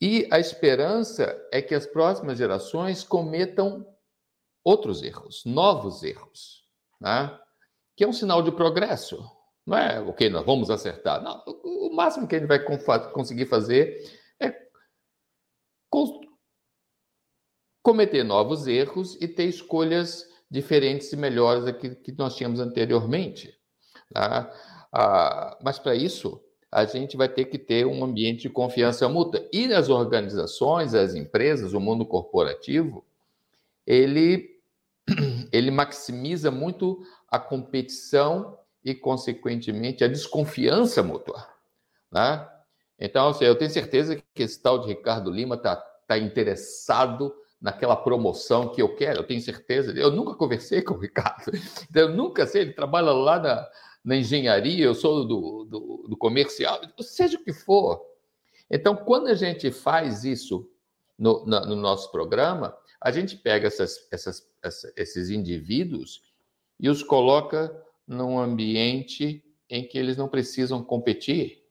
E a esperança é que as próximas gerações cometam outros erros, novos erros, né? que é um sinal de progresso. Não é, ok, nós vamos acertar. Não, o máximo que a gente vai conseguir fazer é cometer novos erros e ter escolhas diferentes e melhores do que, que nós tínhamos anteriormente. Tá? Ah, mas para isso, a gente vai ter que ter um ambiente de confiança mútua. E as organizações, as empresas, o mundo corporativo, ele, *clears throat* ele maximiza muito a competição e, consequentemente, a desconfiança mútua. Né? Então, assim, eu tenho certeza que esse tal de Ricardo Lima está tá interessado naquela promoção que eu quero, eu tenho certeza. Eu nunca conversei com o Ricardo, então eu nunca sei, ele trabalha lá na, na engenharia, eu sou do, do, do, comercial, seja o que for. Então, quando a gente faz isso no, na, no nosso programa, a gente pega essas, essas, esses indivíduos e os coloca num ambiente em que eles não precisam competir.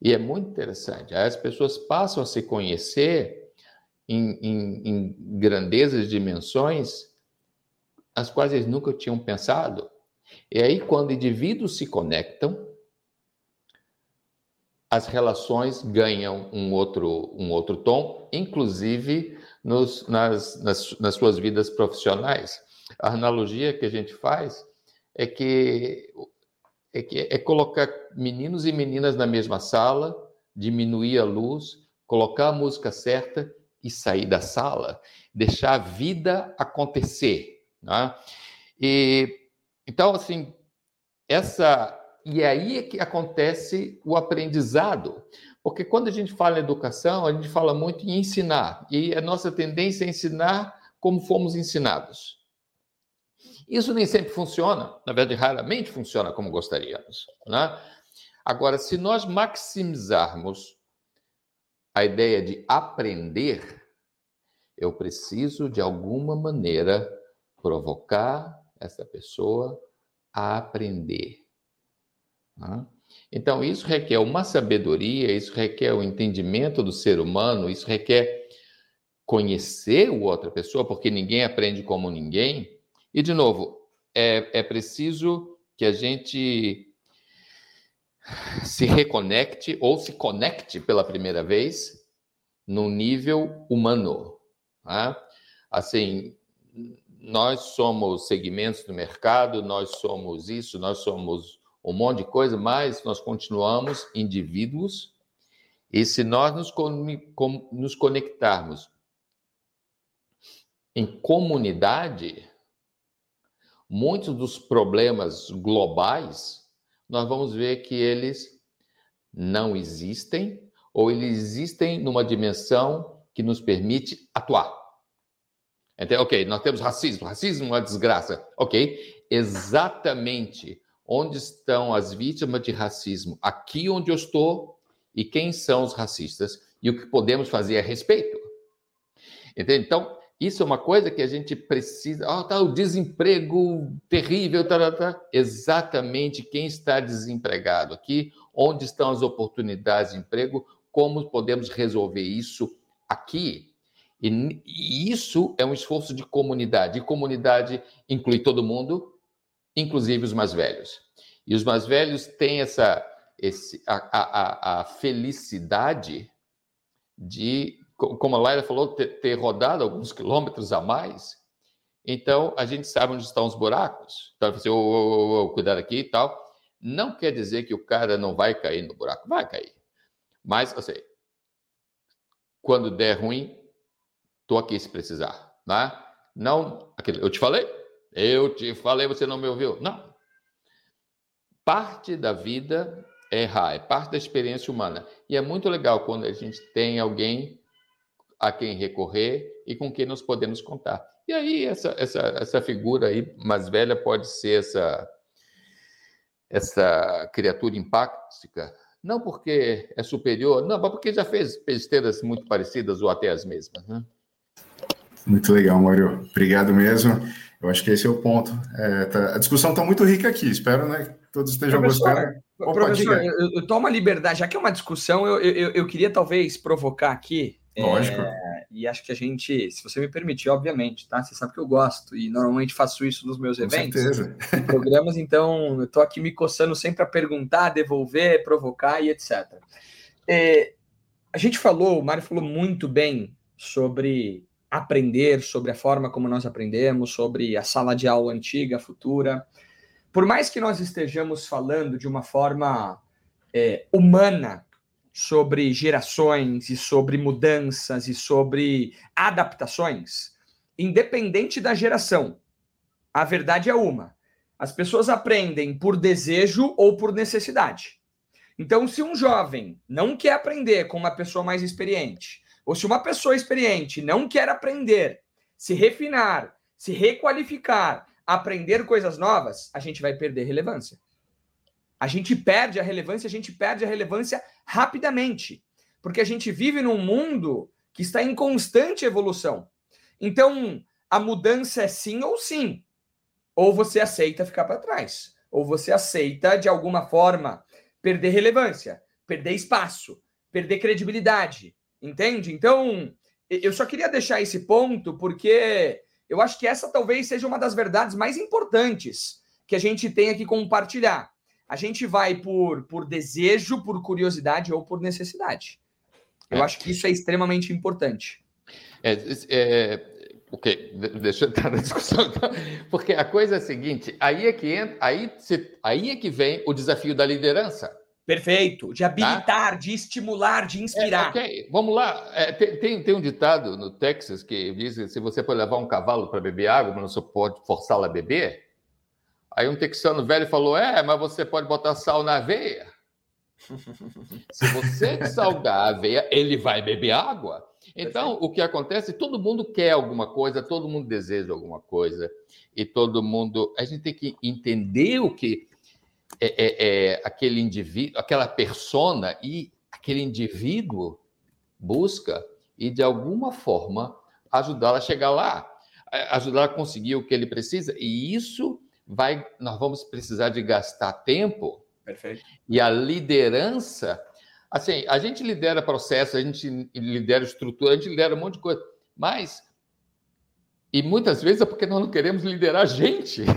E é muito interessante. As pessoas passam a se conhecer em, em, em grandezas, dimensões, as quais eles nunca tinham pensado. E aí, quando indivíduos se conectam, as relações ganham um outro, um outro tom, inclusive nos, nas, nas, nas suas vidas profissionais. A analogia que a gente faz é que é, que é colocar meninos e meninas na mesma sala, diminuir a luz, colocar a música certa e sair da sala, deixar a vida acontecer. Né? E, então, assim, essa. E aí é que acontece o aprendizado. Porque quando a gente fala em educação, a gente fala muito em ensinar. E a nossa tendência é ensinar como fomos ensinados. Isso nem sempre funciona, na verdade, raramente funciona como gostaríamos. Né? Agora, se nós maximizarmos a ideia de aprender, Eu preciso, de alguma maneira, provocar essa pessoa a aprender. Né? Então, isso requer uma sabedoria, isso requer o um entendimento do ser humano, isso requer conhecer o outra pessoa, porque ninguém aprende como ninguém. E, de novo, é, é preciso que a gente se reconecte ou se conecte pela primeira vez no nível humano. Né? Assim, nós somos segmentos do mercado, nós somos isso, nós somos um monte de coisa, mas nós continuamos indivíduos. E se nós nos, nos conectarmos em comunidade, muitos dos problemas globais, nós vamos ver que eles não existem ou eles existem numa dimensão que nos permite atuar. Então, ok, nós temos racismo, racismo é uma desgraça. Ok, exatamente onde estão as vítimas de racismo? Aqui onde eu estou e quem são os racistas e o que podemos fazer a respeito. Entende? Então, isso é uma coisa que a gente precisa. Oh, tá o desemprego terrível, tá, tá, tá. Exatamente quem está desempregado aqui, onde estão as oportunidades de emprego, como podemos resolver isso aqui. E, e isso é um esforço de comunidade. E comunidade inclui todo mundo, inclusive os mais velhos. E os mais velhos têm essa, esse, a, a, a felicidade de, como a Laila falou, ter, ter, rodado alguns quilômetros a mais. Então, a gente sabe onde estão os buracos. Então, você, oh, oh, oh, cuidar aqui e tal. Não quer dizer que o cara não vai cair no buraco. Vai cair. Mas, sei, quando der ruim, estou aqui se precisar. Né? Não, eu te falei, eu te falei, você não me ouviu. Não. Parte da vida é errar, é parte da experiência humana. E é muito legal quando a gente tem alguém a quem recorrer e com quem nós podemos contar. E aí, essa, essa, essa figura aí mais velha pode ser essa, essa criatura empática, não porque é superior, não, mas porque já fez besteiras muito parecidas ou até as mesmas. Né?
Muito legal, Mário. Obrigado mesmo. Eu acho que esse é o ponto. É, tá, a discussão está muito rica aqui. Espero né, que todos estejam professor, gostando.
Opa, professor, eu, eu, tomo a liberdade, já que é uma discussão, eu, eu, eu queria talvez provocar aqui.
Lógico.
É, e acho que a gente, se você me permitir, obviamente, tá? Você sabe que eu gosto e normalmente faço isso nos meus eventos. Com certeza. programas, então eu estou aqui me coçando sempre a perguntar, devolver, provocar e etc. É, a gente falou, o Mário falou muito bem sobre aprender sobre a forma como nós aprendemos, sobre a sala de aula antiga, futura. Por mais que nós estejamos falando de uma forma é, humana sobre gerações e sobre mudanças e sobre adaptações, independente da geração, a verdade é uma. As pessoas aprendem por desejo ou por necessidade. Então, se um jovem não quer aprender com uma pessoa mais experiente, ou se uma pessoa experiente não quer aprender, se refinar, se requalificar, aprender coisas novas, a gente vai perder relevância. A gente perde a relevância, a gente perde a relevância rapidamente, porque a gente vive num mundo que está em constante evolução. Então, a mudança é sim ou sim. Ou você aceita ficar para trás, ou você aceita de alguma forma perder relevância, perder espaço, perder credibilidade, Entende? Então, eu só queria deixar esse ponto porque eu acho que essa talvez seja uma das verdades mais importantes que a gente tem que compartilhar. A gente vai por, por desejo, por curiosidade ou por necessidade. Eu é. acho que isso é extremamente importante.
É, é, ok, deixa eu entrar na *laughs* discussão. Então, porque a coisa é a seguinte: aí é que entra, aí, aí é que vem o desafio da liderança.
Perfeito. De habilitar, tá? de estimular, de inspirar.
É, ok, vamos lá. É, tem, tem um ditado no Texas que diz que se você for levar um cavalo para beber água, mas não pode forçá-lo a beber. Aí um texano velho falou: É, mas você pode botar sal na aveia. *laughs* se você salgar a aveia, ele vai beber água. Então, o que acontece? Todo mundo quer alguma coisa, todo mundo deseja alguma coisa, e todo mundo. A gente tem que entender o que é, é, é, aquele indivíduo, aquela persona e aquele indivíduo busca e de alguma forma ajudá-la a chegar lá, ajudá-la a conseguir o que ele precisa. E isso vai, nós vamos precisar de gastar tempo.
Perfeito.
E a liderança, assim, a gente lidera processo, a gente lidera estrutura, a gente lidera um monte de coisa, mas e muitas vezes é porque nós não queremos liderar a gente. *laughs*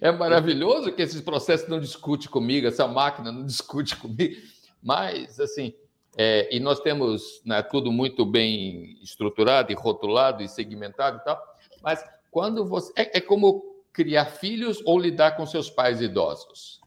É maravilhoso que esses processos não discute comigo, essa máquina não discute comigo. Mas, assim, é, e nós temos né, tudo muito bem estruturado e rotulado e segmentado e tal. Mas quando você. É, é como criar filhos ou lidar com seus pais idosos.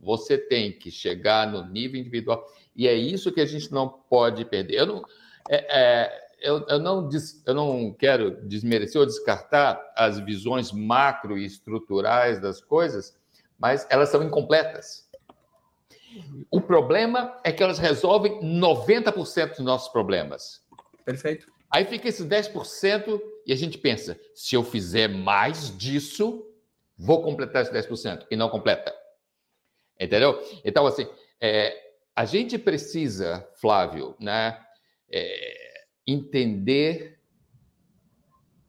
Você tem que chegar no nível individual. E é isso que a gente não pode perder. Eu não, é, é, eu, eu, não, eu não quero desmerecer ou descartar as visões macro e estruturais das coisas, mas elas são incompletas. O problema é que elas resolvem 90% dos nossos problemas.
Perfeito.
Aí fica esses 10% e a gente pensa: se eu fizer mais disso, vou completar esse 10%. E não completa. Entendeu? Então, assim, é, a gente precisa, Flávio, né? É, entender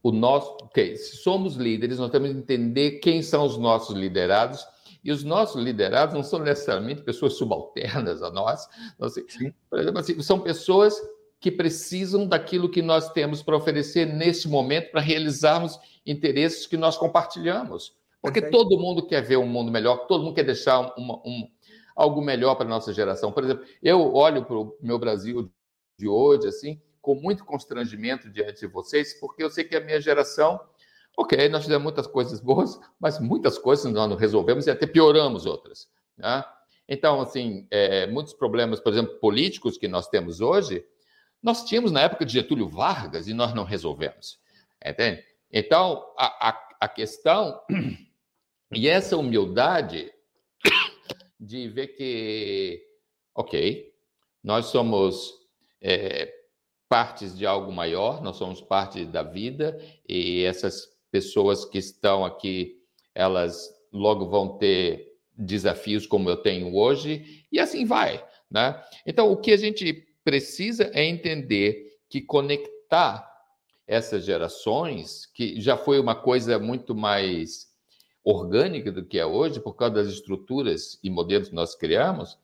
o nosso. Okay, se somos líderes, nós temos que entender quem são os nossos liderados. E os nossos liderados não são necessariamente pessoas subalternas a nós. Assim, por exemplo, assim, são pessoas que precisam daquilo que nós temos para oferecer nesse momento para realizarmos interesses que nós compartilhamos. Porque todo mundo quer ver um mundo melhor, todo mundo quer deixar uma, um, algo melhor para a nossa geração. Por exemplo, eu olho para o meu Brasil de hoje, assim, com muito constrangimento diante de vocês, porque eu sei que a minha geração, ok, nós fizemos muitas coisas boas, mas muitas coisas nós não resolvemos e até pioramos outras. Né? Então, assim, é, muitos problemas, por exemplo, políticos que nós temos hoje, nós tínhamos na época de Getúlio Vargas e nós não resolvemos. Entende? Então, a, a, a questão, *clears throat* e essa humildade *coughs* de ver que, ok, nós somos é, partes de algo maior, nós somos parte da vida e essas pessoas que estão aqui, elas logo vão ter desafios como eu tenho hoje e assim vai, né? Então, o que a gente precisa é entender que conectar essas gerações, que já foi uma coisa muito mais orgânica do que é hoje, por causa das estruturas e modelos que nós criamos,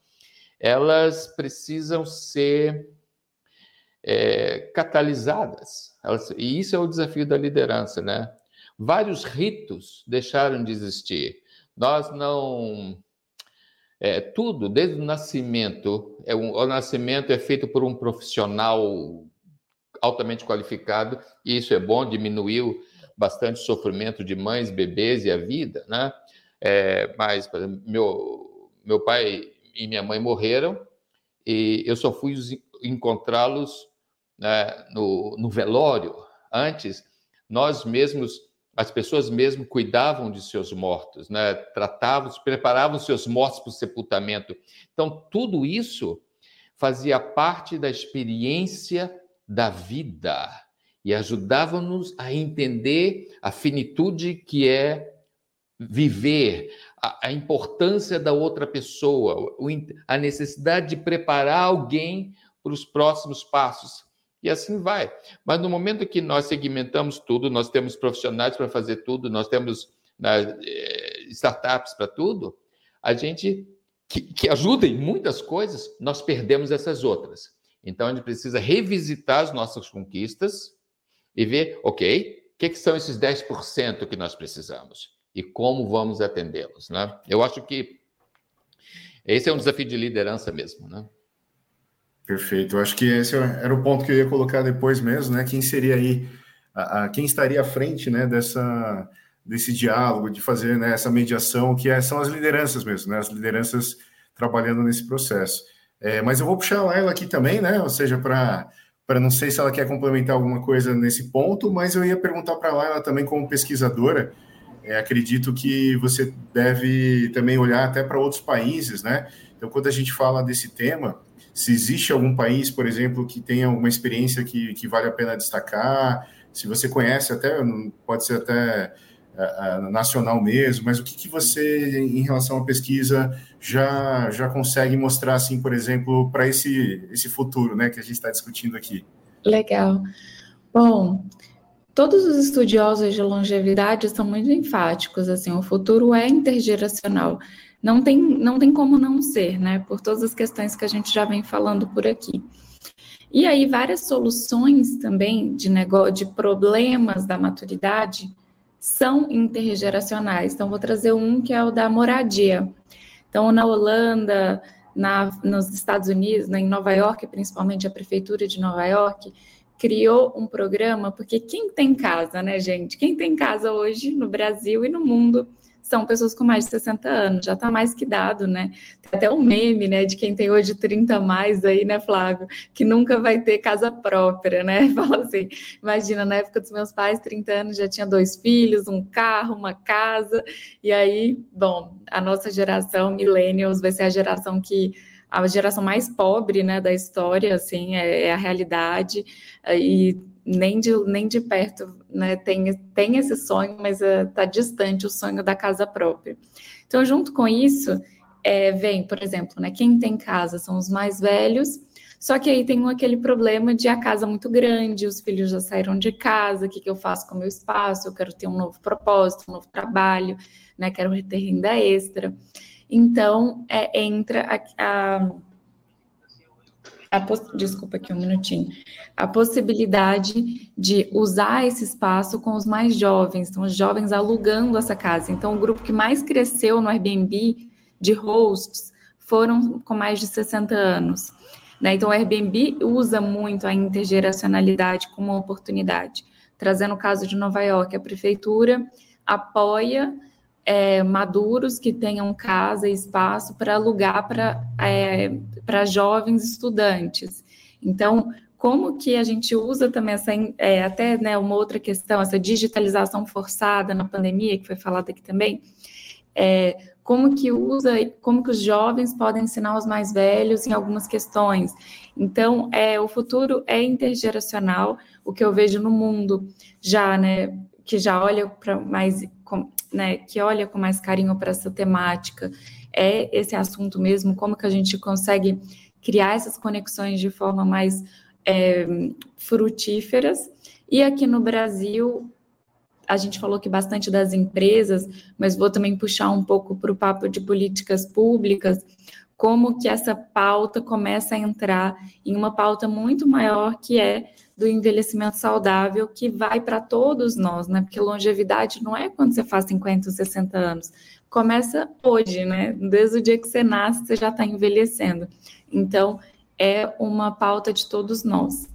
elas precisam ser é, catalisadas. Elas, e isso é o desafio da liderança, né? Vários ritos deixaram de existir. Nós não. É, tudo, desde o nascimento, é um, o nascimento é feito por um profissional altamente qualificado, e isso é bom, diminuiu bastante o sofrimento de mães, bebês e a vida, né? É, mas, por exemplo, meu, meu pai e minha mãe morreram, e eu só fui encontrá-los né, no, no velório. Antes, nós mesmos, as pessoas mesmo cuidavam de seus mortos, né, tratavam, preparavam seus mortos para o sepultamento. Então, tudo isso fazia parte da experiência da vida e ajudava-nos a entender a finitude que é viver, a, a, importância da outra pessoa, a necessidade de preparar alguém para os próximos passos. E assim vai. Mas no momento que nós segmentamos tudo, nós temos profissionais para fazer tudo, nós temos né, eh, startups para tudo, a gente que, que ajuda em muitas coisas, nós perdemos essas outras. Então a gente precisa revisitar as nossas conquistas e ver, ok, o que, que são esses 10% que nós precisamos e como vamos atendê-los. Né? Eu acho que esse é um desafio de liderança mesmo. Né?
Perfeito. Eu acho que esse era o ponto que eu ia colocar depois mesmo, né? Quem seria aí, a, a quem estaria à frente, né? Dessa, desse diálogo, de fazer né, essa mediação, que é, são as lideranças mesmo, né? As lideranças trabalhando nesse processo. É, mas eu vou puxar a Laila aqui também, né? Ou seja, para para não sei se ela quer complementar alguma coisa nesse ponto, mas eu ia perguntar para a Laila também como pesquisadora. É, acredito que você deve também olhar até para outros países, né? Então, quando a gente fala desse tema, se existe algum país, por exemplo, que tenha alguma experiência que, que vale a pena destacar, se você conhece até, pode ser até uh, nacional mesmo, mas o que, que você, em relação à pesquisa, já, já consegue mostrar, assim, por exemplo, para esse, esse futuro né, que a gente está discutindo aqui?
Legal. Bom, todos os estudiosos de longevidade são muito enfáticos, assim, o futuro é intergeracional. Não tem, não tem como não ser, né? Por todas as questões que a gente já vem falando por aqui. E aí, várias soluções também de negócio, de problemas da maturidade são intergeracionais. Então, vou trazer um que é o da moradia. Então, na Holanda, na, nos Estados Unidos, né, em Nova York, principalmente a prefeitura de Nova York, criou um programa, porque quem tem casa, né, gente? Quem tem casa hoje no Brasil e no mundo são pessoas com mais de 60 anos, já está mais que dado, né? Tem até um meme, né, de quem tem hoje 30 a mais aí, né, Flávio, que nunca vai ter casa própria, né? *laughs* Fala assim, imagina, na época dos meus pais, 30 anos, já tinha dois filhos, um carro, uma casa, e aí, bom, a nossa geração, millennials, vai ser a geração que a geração mais pobre, né, da história, assim, é, é a realidade, e nem de, nem de perto né, tem, tem esse sonho, mas está eh, distante o sonho da casa própria. Então, junto com isso, é, vem, por exemplo, né, quem tem casa são os mais velhos, só que aí tem aquele problema de a casa muito grande, os filhos já saíram de casa, o que, que eu faço com o meu espaço? Eu quero ter um novo propósito, um novo trabalho, né, quero ter renda extra. Então, é, entra a, a a desculpa aqui um minutinho, a possibilidade de usar esse espaço com os mais jovens, então os jovens alugando essa casa. Então, o grupo que mais cresceu no Airbnb de hosts foram com mais de 60 anos. Né? Então, o Airbnb usa muito a intergeracionalidade como oportunidade. Trazendo o caso de Nova York, a prefeitura apoia é, maduros que tenham casa e espaço para alugar para é, jovens estudantes. Então, como que a gente usa também essa, é, até né, uma outra questão, essa digitalização forçada na pandemia, que foi falada aqui também, é, como que usa, como que os jovens podem ensinar os mais velhos em algumas questões. Então, é, o futuro é intergeracional, o que eu vejo no mundo já, né, que já olha para mais né, que olha com mais carinho para essa temática, é esse assunto mesmo, como que a gente consegue criar essas conexões de forma mais é, frutíferas. E aqui no Brasil, a gente falou que bastante das empresas, mas vou também puxar um pouco para o papo de políticas públicas, como que essa pauta começa a entrar em uma pauta muito maior que é do envelhecimento saudável que vai para todos nós, né? Porque longevidade não é quando você faz 50 ou 60 anos. Começa hoje, né? Desde o dia que você nasce, você já está envelhecendo. Então, é uma pauta de todos nós.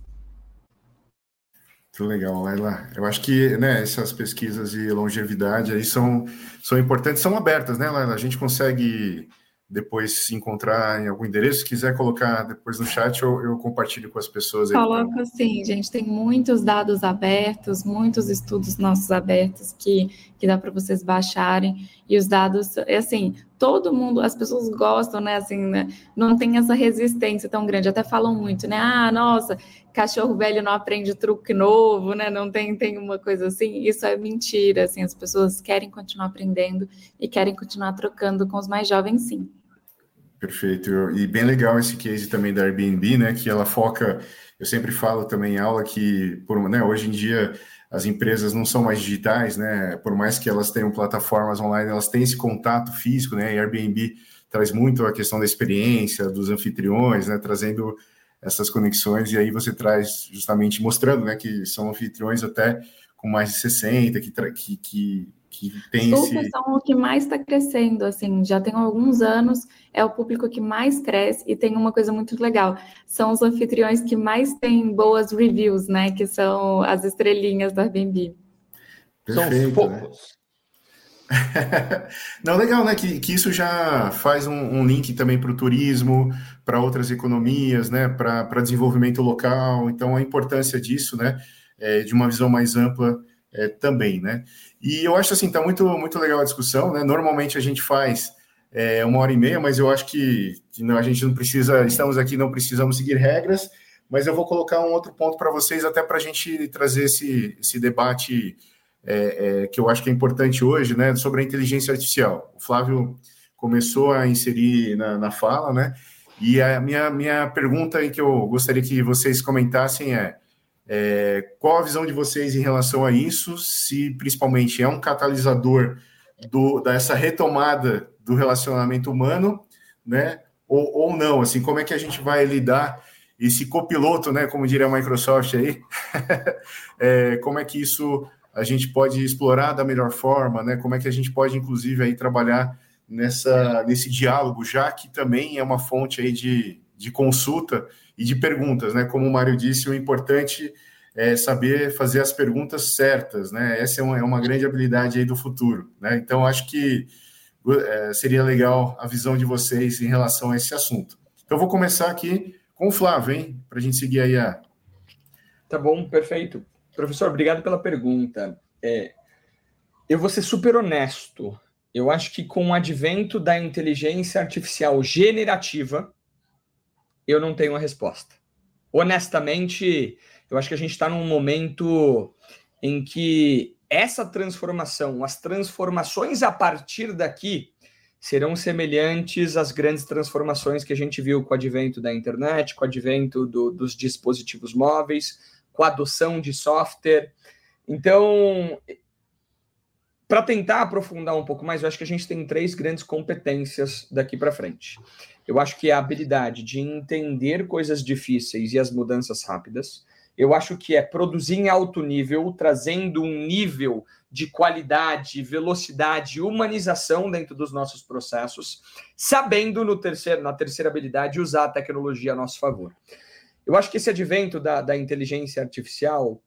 Muito legal, Laila. Eu acho que né, essas pesquisas de longevidade aí são, são importantes, são abertas, né, Laila? A gente consegue depois se encontrar em algum endereço. Se quiser colocar depois no chat, eu, eu compartilho com as pessoas.
Aí Coloca sim, gente. Tem muitos dados abertos, muitos estudos nossos abertos que, que dá para vocês baixarem. E os dados, é assim, todo mundo, as pessoas gostam, né? Assim, né? não tem essa resistência tão grande. Até falam muito, né? Ah, nossa, cachorro velho não aprende truque novo, né? Não tem, tem uma coisa assim. Isso é mentira, assim. As pessoas querem continuar aprendendo e querem continuar trocando com os mais jovens, sim.
Perfeito. E bem legal esse case também da Airbnb, né? Que ela foca, eu sempre falo também em aula que, por, né, hoje em dia as empresas não são mais digitais, né? Por mais que elas tenham plataformas online, elas têm esse contato físico, né? E Airbnb traz muito a questão da experiência dos anfitriões, né? Trazendo essas conexões e aí você traz justamente mostrando, né? Que são anfitriões até com mais de 60, que, que, que que tem
Super esse... são o que mais está crescendo, assim, já tem alguns anos, é o público que mais cresce e tem uma coisa muito legal, são os anfitriões que mais têm boas reviews, né, que são as estrelinhas da Airbnb.
Perfeito, são poucos. Né? *laughs* Não, legal, né? Que, que isso já faz um, um link também para o turismo, para outras economias, né? Para desenvolvimento local. Então, a importância disso, né? É, de uma visão mais ampla é, também, né? E eu acho assim, tá muito, muito legal a discussão, né? Normalmente a gente faz é, uma hora e meia, mas eu acho que, que não, a gente não precisa, estamos aqui, não precisamos seguir regras, mas eu vou colocar um outro ponto para vocês, até para a gente trazer esse, esse debate é, é, que eu acho que é importante hoje, né? Sobre a inteligência artificial. O Flávio começou a inserir na, na fala, né? E a minha, minha pergunta aí que eu gostaria que vocês comentassem é É, qual a visão de vocês em relação a isso? Se principalmente é um catalisador do, dessa retomada do relacionamento humano, né? Ou, ou não, assim, como é que a gente vai lidar esse copiloto, né? Como diria a Microsoft aí, *laughs* é, como é que isso a gente pode explorar da melhor forma, né? Como é que a gente pode, inclusive, aí trabalhar nessa, nesse diálogo, já que também é uma fonte aí de, de consulta e de perguntas, né? Como o Mário disse, o importante é saber fazer as perguntas certas, né? Essa é uma, é uma grande habilidade aí do futuro, né? Então, acho que é, seria legal a visão de vocês em relação a esse assunto. Então, vou começar aqui com o Flávio, hein? Para a gente seguir aí a.
Tá bom, perfeito. Professor, obrigado pela pergunta. É, eu vou ser super honesto. Eu acho que com o advento da inteligência artificial generativa, eu não tenho a resposta. Honestamente, eu acho que a gente está num momento em que essa transformação, as transformações a partir daqui, serão semelhantes às grandes transformações que a gente viu com o advento da internet, com o advento do, dos dispositivos móveis, com a adoção de software. Então, para tentar aprofundar um pouco mais, eu acho que a gente tem três grandes competências daqui para frente. Eu acho que é a habilidade de entender coisas difíceis e as mudanças rápidas. Eu acho que é produzir em alto nível, trazendo um nível de qualidade, velocidade humanização dentro dos nossos processos, sabendo no terceiro, na terceira habilidade usar a tecnologia a nosso favor. Eu acho que esse advento da, da inteligência artificial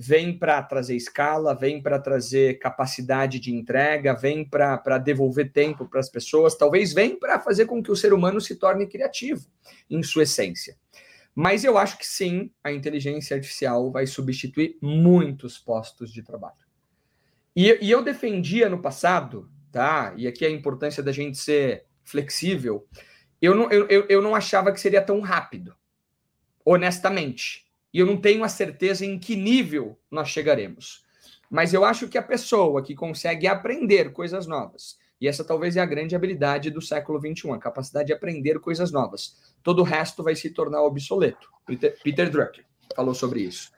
vem para trazer escala, vem para trazer capacidade de entrega, vem para devolver tempo para as pessoas, talvez vem para fazer com que o ser humano se torne criativo em sua essência. Mas eu acho que sim, a inteligência artificial vai substituir muitos postos de trabalho. E, e eu defendia no passado, tá? E aqui a importância da gente ser flexível. Eu não, eu, eu não achava que seria tão rápido, honestamente e eu não tenho a certeza em que nível nós chegaremos. Mas eu acho que a pessoa que consegue aprender coisas novas, e essa talvez é a grande habilidade do século XXI, a capacidade de aprender coisas novas. Todo o resto vai se tornar obsoleto. Peter, Peter Drucker falou sobre isso.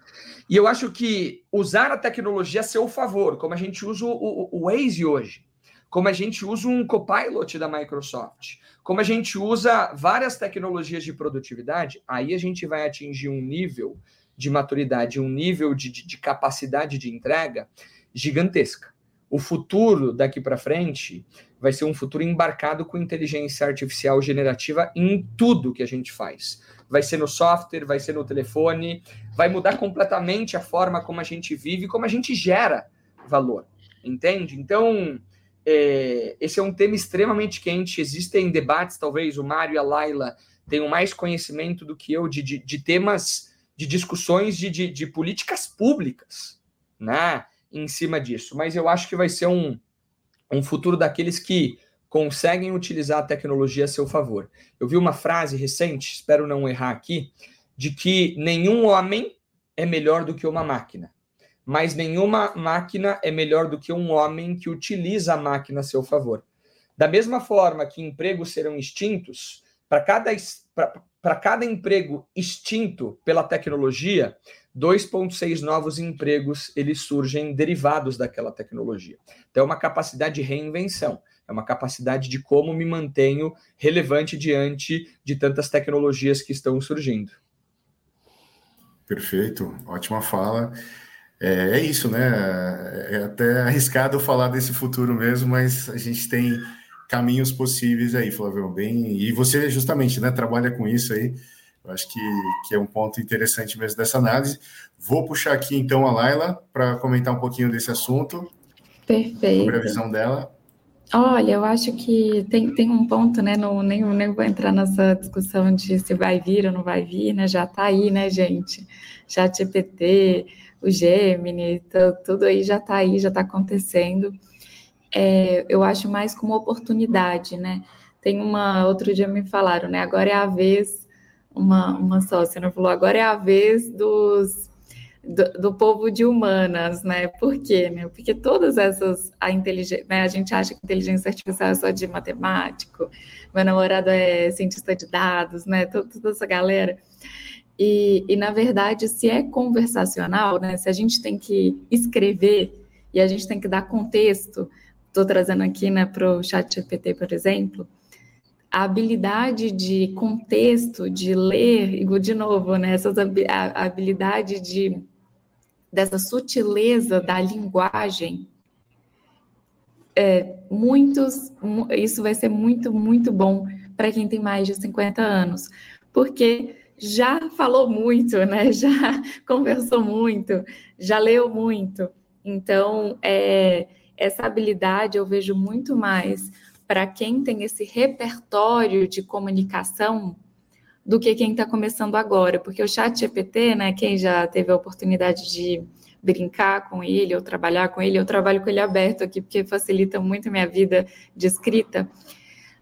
E eu acho que usar a tecnologia a seu favor, como a gente usa o, o, o Waze hoje, como a gente usa um copilot da Microsoft, como a gente usa várias tecnologias de produtividade, aí a gente vai atingir um nível de maturidade, um nível de, de, de capacidade de entrega gigantesca. O futuro daqui para frente vai ser um futuro embarcado com inteligência artificial generativa em tudo que a gente faz. Vai ser no software, vai ser no telefone, vai mudar completamente a forma como a gente vive, como a gente gera valor. Entende? Então, é, esse é um tema extremamente quente. Existem debates, talvez o Mário e a Laila tenham mais conhecimento do que eu de, de, de temas, de discussões de, de, de, políticas públicas, né? Em cima disso. Mas eu acho que vai ser um, um futuro daqueles que conseguem utilizar a tecnologia a seu favor. Eu vi uma frase recente, espero não errar aqui, de que nenhum homem é melhor do que uma máquina mas nenhuma máquina é melhor do que um homem que utiliza a máquina a seu favor. Da mesma forma que empregos serão extintos, para cada, cada emprego extinto pela tecnologia, 2,6 novos empregos eles surgem derivados daquela tecnologia. Então, é uma capacidade de reinvenção, é uma capacidade de como me mantenho relevante diante de tantas tecnologias que estão surgindo.
Perfeito, ótima fala. É, é, isso, né? É até arriscado falar desse futuro mesmo, mas a gente tem caminhos possíveis aí, Flávio. Bem, e você justamente, né, trabalha com isso aí. Eu acho que, que é um ponto interessante mesmo dessa análise. Vou puxar aqui então a Laila para comentar um pouquinho desse assunto.
Perfeito.
Sobre a visão dela.
Olha, eu acho que tem, tem um ponto, né? Não, nem, nem vou entrar nessa discussão de se vai vir ou não vai vir, né? Já está aí, né, gente? Já GPT, o Gemini, tudo aí já está aí, já está acontecendo. É, eu acho mais como oportunidade, né? Tem uma, outro dia me falaram, né? Agora é a vez, uma, uma sócia né, falou, agora é a vez dos, do, do, povo de humanas, né? Por quê? Né? Porque todas essas, a inteligência, né? A gente acha que inteligência artificial é só de matemático, meu namorado é cientista de dados, né? Toda, toda essa galera. E, e, na verdade, se é conversacional, né? Se a gente tem que escrever e a gente tem que dar contexto, estou trazendo aqui, né, para o chat GPT, por exemplo, a habilidade de contexto, de ler, de novo, né, essas, a habilidade de dessa sutileza da linguagem, é, muitos, isso vai ser muito, muito bom para quem tem mais de 50 anos, porque já falou muito, né? *laughs* Já conversou muito, já leu muito. Então, é, essa habilidade eu vejo muito mais para quem tem esse repertório de comunicação do que quem está começando agora, porque o chat GPT, né, quem já teve a oportunidade de brincar com ele ou trabalhar com ele, eu trabalho com ele aberto aqui, porque facilita muito a minha vida de escrita.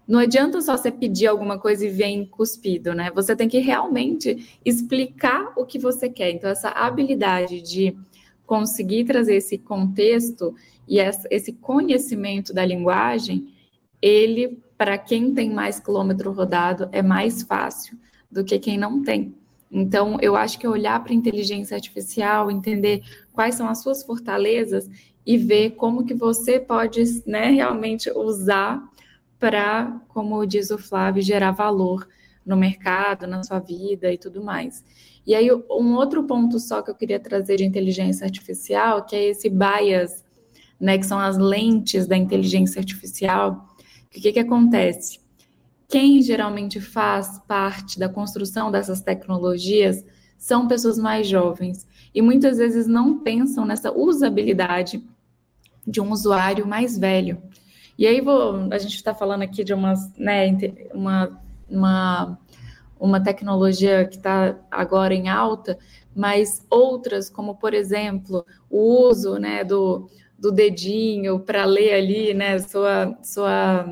Não adianta só você pedir alguma coisa e vem cuspido, né? Você tem que realmente explicar o que você quer. Então, essa habilidade de conseguir trazer esse contexto e esse conhecimento da linguagem, ele, para quem tem mais quilômetro rodado, é mais fácil do que quem não tem. Então, eu acho que é olhar para a inteligência artificial, entender quais são as suas fortalezas e ver como que você pode né, realmente usar para, como diz o Flávio, gerar valor no mercado, na sua vida e tudo mais. E aí, um outro ponto só que eu queria trazer de inteligência artificial, que é esse bias, né, que são as lentes da inteligência artificial. O que, que acontece? Quem geralmente faz parte da construção dessas tecnologias são pessoas mais jovens e muitas vezes não pensam nessa usabilidade de um usuário mais velho. E aí vou, a gente está falando aqui de umas, né, uma, uma, uma tecnologia que está agora em alta, mas outras, como por exemplo, o uso né, do, do dedinho para ler ali, né, sua, sua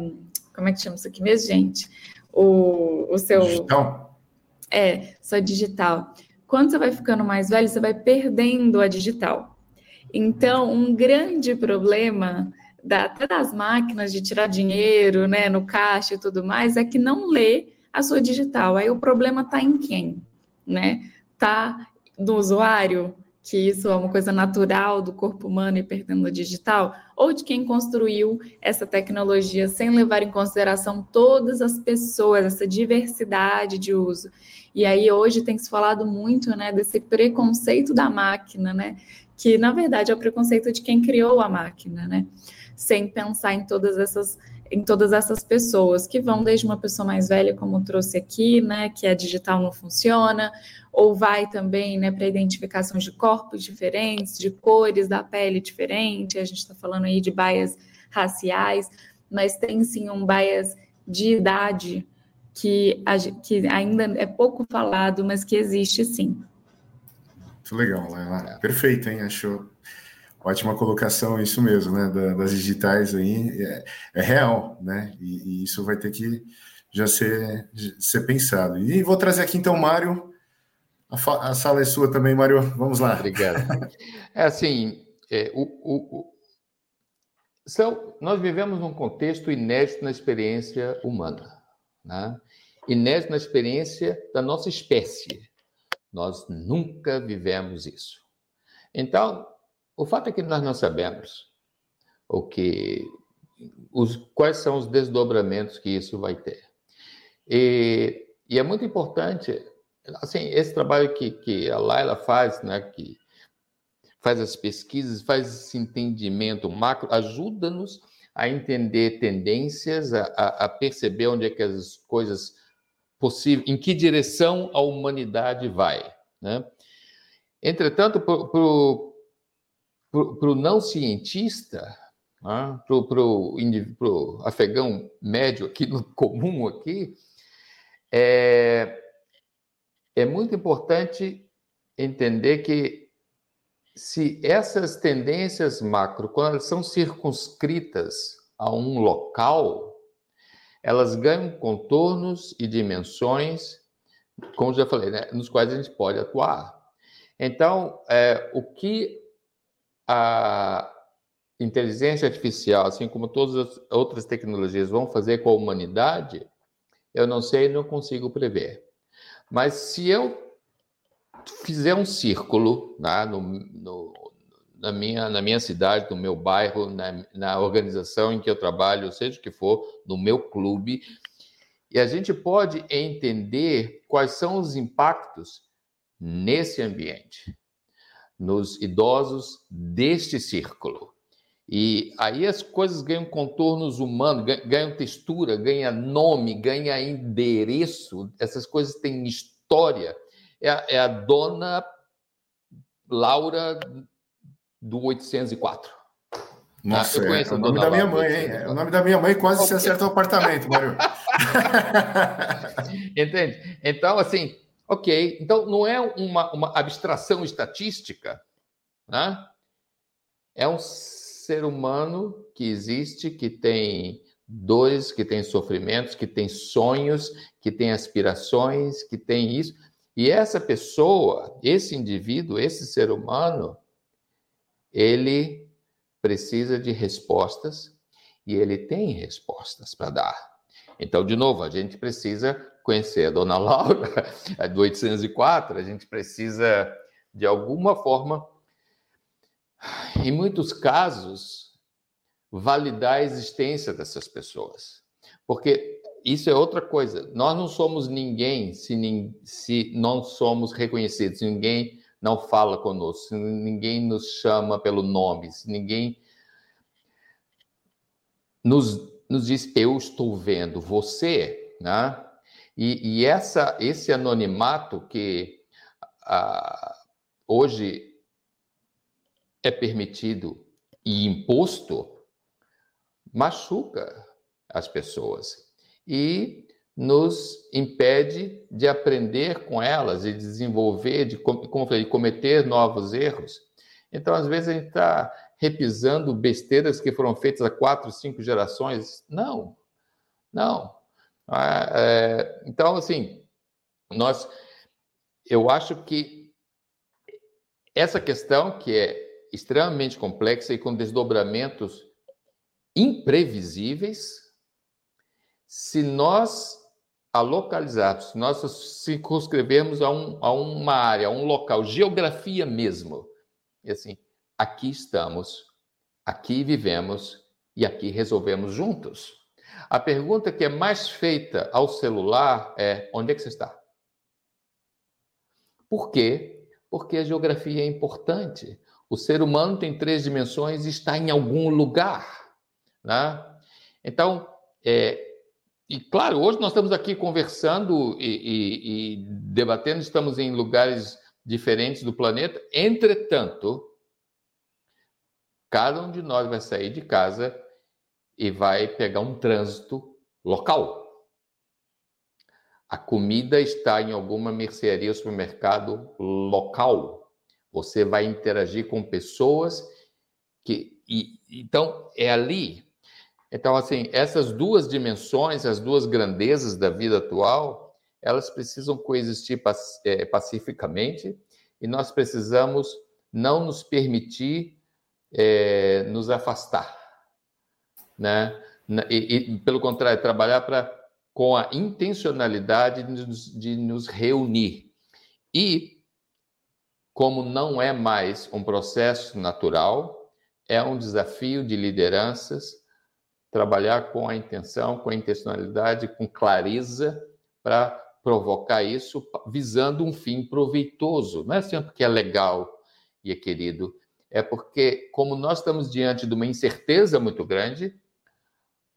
como é que chama isso aqui mesmo, gente? O, o seu. Digital. É, só digital. Quando você vai ficando mais velho, você vai perdendo a digital. Então, um grande problema da, até das máquinas de tirar dinheiro, né, no caixa e tudo mais, é que não lê a sua digital. Aí o problema está em quem, né? Tá no usuário, que isso é uma coisa natural do corpo humano e perdendo o digital, ou de quem construiu essa tecnologia sem levar em consideração todas as pessoas, essa diversidade de uso. E aí hoje tem se falado muito, né, desse preconceito da máquina, né, que na verdade é o preconceito de quem criou a máquina, né, sem pensar em todas essas em todas essas pessoas que vão desde uma pessoa mais velha, como trouxe aqui, né, que a digital não funciona, ou vai também, né, para identificação de corpos diferentes, de cores da pele diferente. A gente está falando aí de baias raciais, mas tem sim um bias de idade que, que ainda é pouco falado, mas que existe sim.
Muito legal, Laila. Perfeito, hein? Achou Ótima colocação, isso mesmo, né? das digitais aí, é, é real, né? E, e, isso vai ter que já ser, ser pensado. E vou trazer aqui então Mário. A, a, sala é sua também, Mário. Vamos lá.
Obrigado. É assim, é, o, o, o, nós vivemos num contexto inédito na experiência humana, né? inédito na experiência da nossa espécie. Nós nunca vivemos isso. Então, o fato é que nós não sabemos o que, os, quais são os desdobramentos que isso vai ter. E, e é muito importante, assim, esse trabalho que, que a Laila faz, né, que faz as pesquisas, faz esse entendimento macro, ajuda-nos a entender tendências, a, a, perceber onde é que as coisas possíveis, em que direção a humanidade vai, né? Entretanto, para para o não cientista, né, para o afegão médio aqui, no *laughs* comum aqui, é, é muito importante entender que se essas tendências macro, quando elas são circunscritas a um local, elas ganham contornos e dimensões, como já falei, né, nos quais a gente pode atuar. Então, é, o que a inteligência artificial, assim como todas as outras tecnologias, vão fazer com a humanidade, eu não sei, não consigo prever. Mas se eu fizer um círculo né, no, no, na, minha, na minha cidade, no meu bairro, na, na organização em que eu trabalho, seja o que for, no meu clube, e a gente pode entender quais são os impactos nesse ambiente, nos idosos deste círculo. E aí as coisas ganham contornos humanos, ganham textura, ganham nome, ganham endereço, essas coisas têm história. É a, é a dona Laura do 804.
Nossa, ah, é, o nome da minha mãe, hein? É o nome da minha mãe quase okay. se acerta o apartamento, Mário. *laughs*
Entende? Então, assim, ok. Então, não é uma, uma abstração estatística, né? É um ser humano que existe, que tem dores, que tem sofrimentos, que tem sonhos, que tem aspirações, que tem isso. E essa pessoa, esse indivíduo, esse ser humano, ele precisa de respostas e ele tem respostas para dar. Então, de novo, a gente precisa conhecer a dona *laughs* Laura, do 804, a gente precisa, de alguma forma, em muitos casos, validar a existência dessas pessoas. Porque isso é outra coisa. Nós não somos ninguém se, se não somos reconhecidos, ninguém não fala conosco, ninguém nos chama pelo nome, ninguém nos, nos diz eu estou vendo você, né? E, e essa, esse anonimato que ah, hoje é permitido e imposto machuca as pessoas e nos impede de aprender com elas e desenvolver, de, como falei, cometer novos erros. Então, às vezes, a gente está repisando besteiras que foram feitas há quatro, cinco gerações. Não, não. Ah, é, então, assim, nós, eu acho que essa questão, que é extremamente complexa e com desdobramentos imprevisíveis, se nós a localizarmos, se nós circunscrevermos a, um, a uma área, a um local, geografia mesmo, e assim, aqui estamos, aqui vivemos e aqui resolvemos juntos. A pergunta que é mais feita ao celular é: onde é que você está? Por quê? Porque a geografia é importante. O ser humano tem três dimensões e está em algum lugar. Né? Então, é, e claro, hoje nós estamos aqui conversando e, e, e, debatendo, estamos em lugares diferentes do planeta. Entretanto, cada um de nós vai sair de casa e vai pegar um trânsito local. A comida está em alguma mercearia ou supermercado local. Você vai interagir com pessoas que. E, então, é ali então, assim, essas duas dimensões, as duas grandezas da vida atual, elas precisam coexistir é, pacificamente e nós precisamos não nos permitir é, nos afastar, né? E, e, pelo contrário, trabalhar para com a intencionalidade de nos, de nos reunir. E, como não é mais um processo natural, é um desafio de lideranças trabalhar com a intenção, com a intencionalidade, com clareza para provocar isso, visando um fim proveitoso. Não é sempre que é legal e é querido, é porque, como nós estamos diante de uma incerteza muito grande,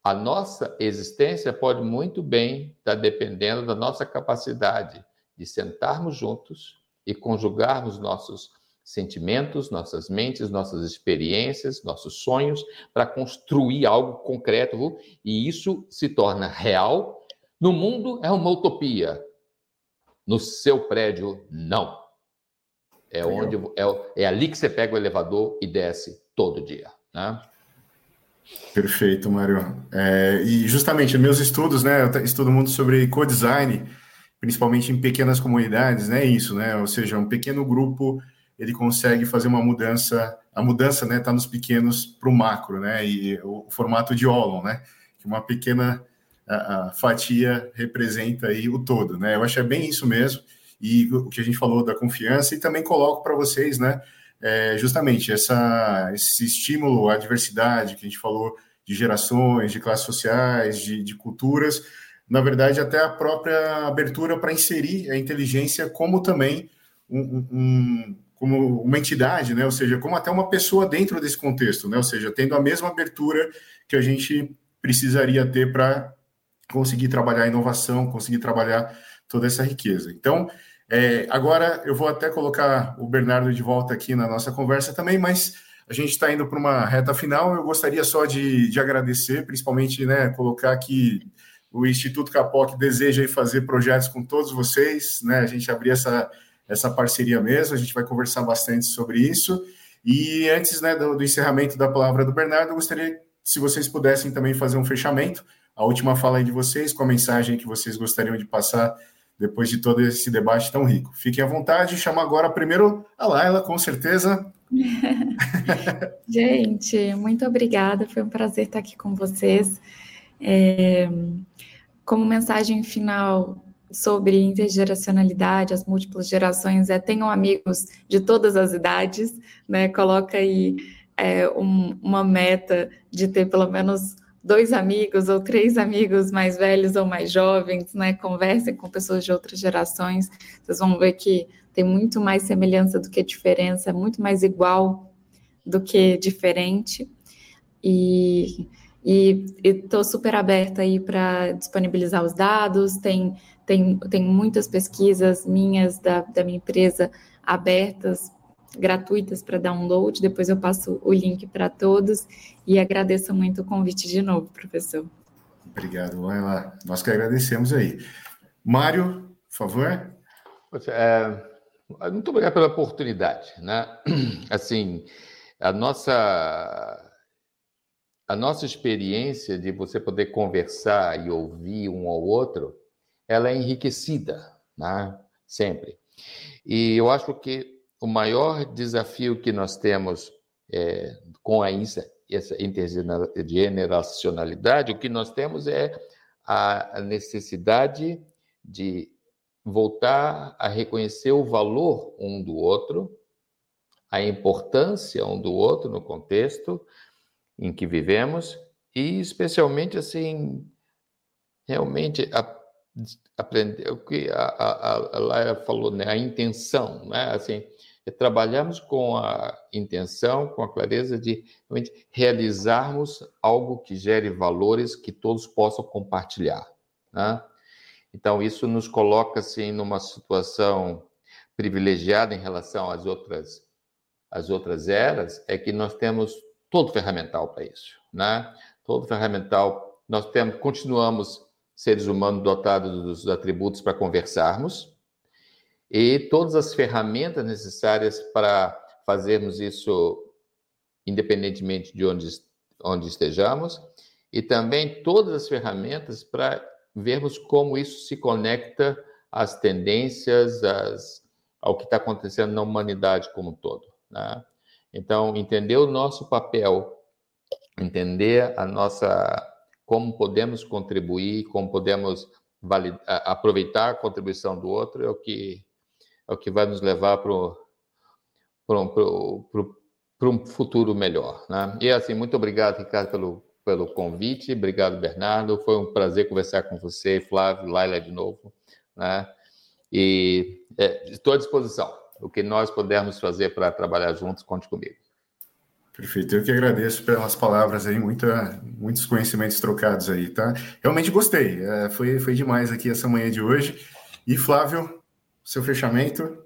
a nossa existência pode muito bem estar dependendo da nossa capacidade de sentarmos juntos e conjugarmos nossos sentimentos, nossas mentes, nossas experiências, nossos sonhos, para construir algo concreto e isso se torna real. No mundo é uma utopia, no seu prédio, não. É onde é, é ali que você pega o elevador e desce todo dia, né?
Perfeito, Mário. É, e justamente meus estudos, né? Eu estudo muito sobre co-design principalmente em pequenas comunidades, né? Isso, né? Ou seja, um pequeno grupo ele consegue fazer uma mudança. A mudança, né, está nos pequenos para o macro, né? E o, o formato de Olon, né? Que uma pequena a, a fatia representa aí o todo, né? Eu acho que é bem isso mesmo. E o que a gente falou da confiança, e também coloco para vocês, né? É justamente essa, esse estímulo à diversidade que a gente falou de gerações, de classes sociais, de, de culturas, na verdade, até a própria abertura para inserir a inteligência como também um, um, como uma entidade, né? ou seja, como até uma pessoa dentro desse contexto, né? ou seja, tendo a mesma abertura que a gente precisaria ter para conseguir trabalhar a inovação, conseguir trabalhar toda essa riqueza. Então, é, agora eu vou até colocar o Bernardo de volta aqui na nossa conversa também, mas a gente está indo para uma reta final. Eu gostaria só de, de agradecer, principalmente, né, colocar que o Instituto Capoc deseja fazer projetos com todos vocês, né? A gente abrir essa, essa parceria mesmo, a gente vai conversar bastante sobre isso. E antes né, do, do encerramento da palavra do Bernardo, eu gostaria, se vocês pudessem também fazer um fechamento, a última fala aí de vocês, com a mensagem que vocês gostariam de passar depois de todo esse debate tão rico. Fiquem à vontade, chamo agora primeiro a Laila, com certeza. *laughs*
Gente, muito obrigada, foi um prazer estar aqui com vocês. É, como mensagem final sobre intergeracionalidade, as múltiplas gerações, é tenham amigos de todas as idades, né? Coloca aí é, um, uma meta de ter pelo menos dois amigos ou três amigos mais velhos ou mais jovens, né? Conversem com pessoas de outras gerações, vocês vão ver que tem muito mais semelhança do que diferença, é muito mais igual do que diferente. E estou super aberta aí para disponibilizar os dados, tem, tem, tem muitas pesquisas minhas da, da minha empresa abertas gratuitas para download. Depois eu passo o link para todos e agradeço muito o convite de novo, professor.
Obrigado, vai lá. Nós que agradecemos aí. Mário, por favor.
É, muito obrigado pela oportunidade, né? *clears throat* Assim, a nossa a nossa experiência de você poder conversar e ouvir um ao outro, ela é enriquecida, né? Sempre. E eu acho que o maior desafio que nós temos é, com a, essa intergeneracionalidade, o que nós temos é a necessidade de voltar a reconhecer o valor um do outro, a importância um do outro no contexto em que vivemos e especialmente assim realmente aprender o que a, a, a falou, né, a intenção, né, assim trabalhamos com a intenção, com a clareza de realmente realizarmos algo que gere valores que todos possam compartilhar. Né? Então, isso nos coloca assim, numa situação privilegiada em relação às outras, às outras eras, é que nós temos todo ferramental para isso. Né? Todo ferramental, nós temos, continuamos seres humanos dotados dos atributos para conversarmos, e todas as ferramentas necessárias para fazermos isso independentemente de onde, onde estejamos, e também todas as ferramentas para vermos como isso se conecta às tendências, às, ao que está acontecendo na humanidade como um todo. Né? Então, entender o nosso papel, entender a nossa como podemos contribuir, como podemos aproveitar a contribuição do outro é o que é o que vai nos levar para um futuro melhor. Né? E assim, muito obrigado, Ricardo, pelo, pelo convite. Obrigado, Bernardo. Foi um prazer conversar com você, Flávio, Laila de novo. Né? E é, estou à disposição. O que nós pudermos fazer para trabalhar juntos, conte comigo.
Perfeito, eu que agradeço pelas palavras aí, muita, muitos conhecimentos trocados aí, tá? Realmente gostei, é, foi, foi demais aqui essa manhã de hoje. E Flávio, seu fechamento.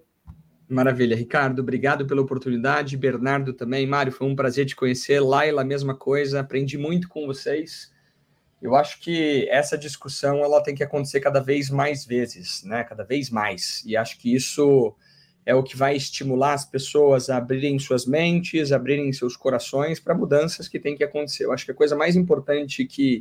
Maravilha, Ricardo, obrigado pela oportunidade. Bernardo também, Mário, foi um prazer te conhecer. Laila, mesma coisa, aprendi muito com vocês. Eu acho que essa discussão ela tem que acontecer cada vez mais vezes, né? Cada vez mais. E acho que isso é o que vai estimular as pessoas a abrirem suas mentes, abrirem seus corações para mudanças que têm que acontecer. Eu acho que a coisa mais importante que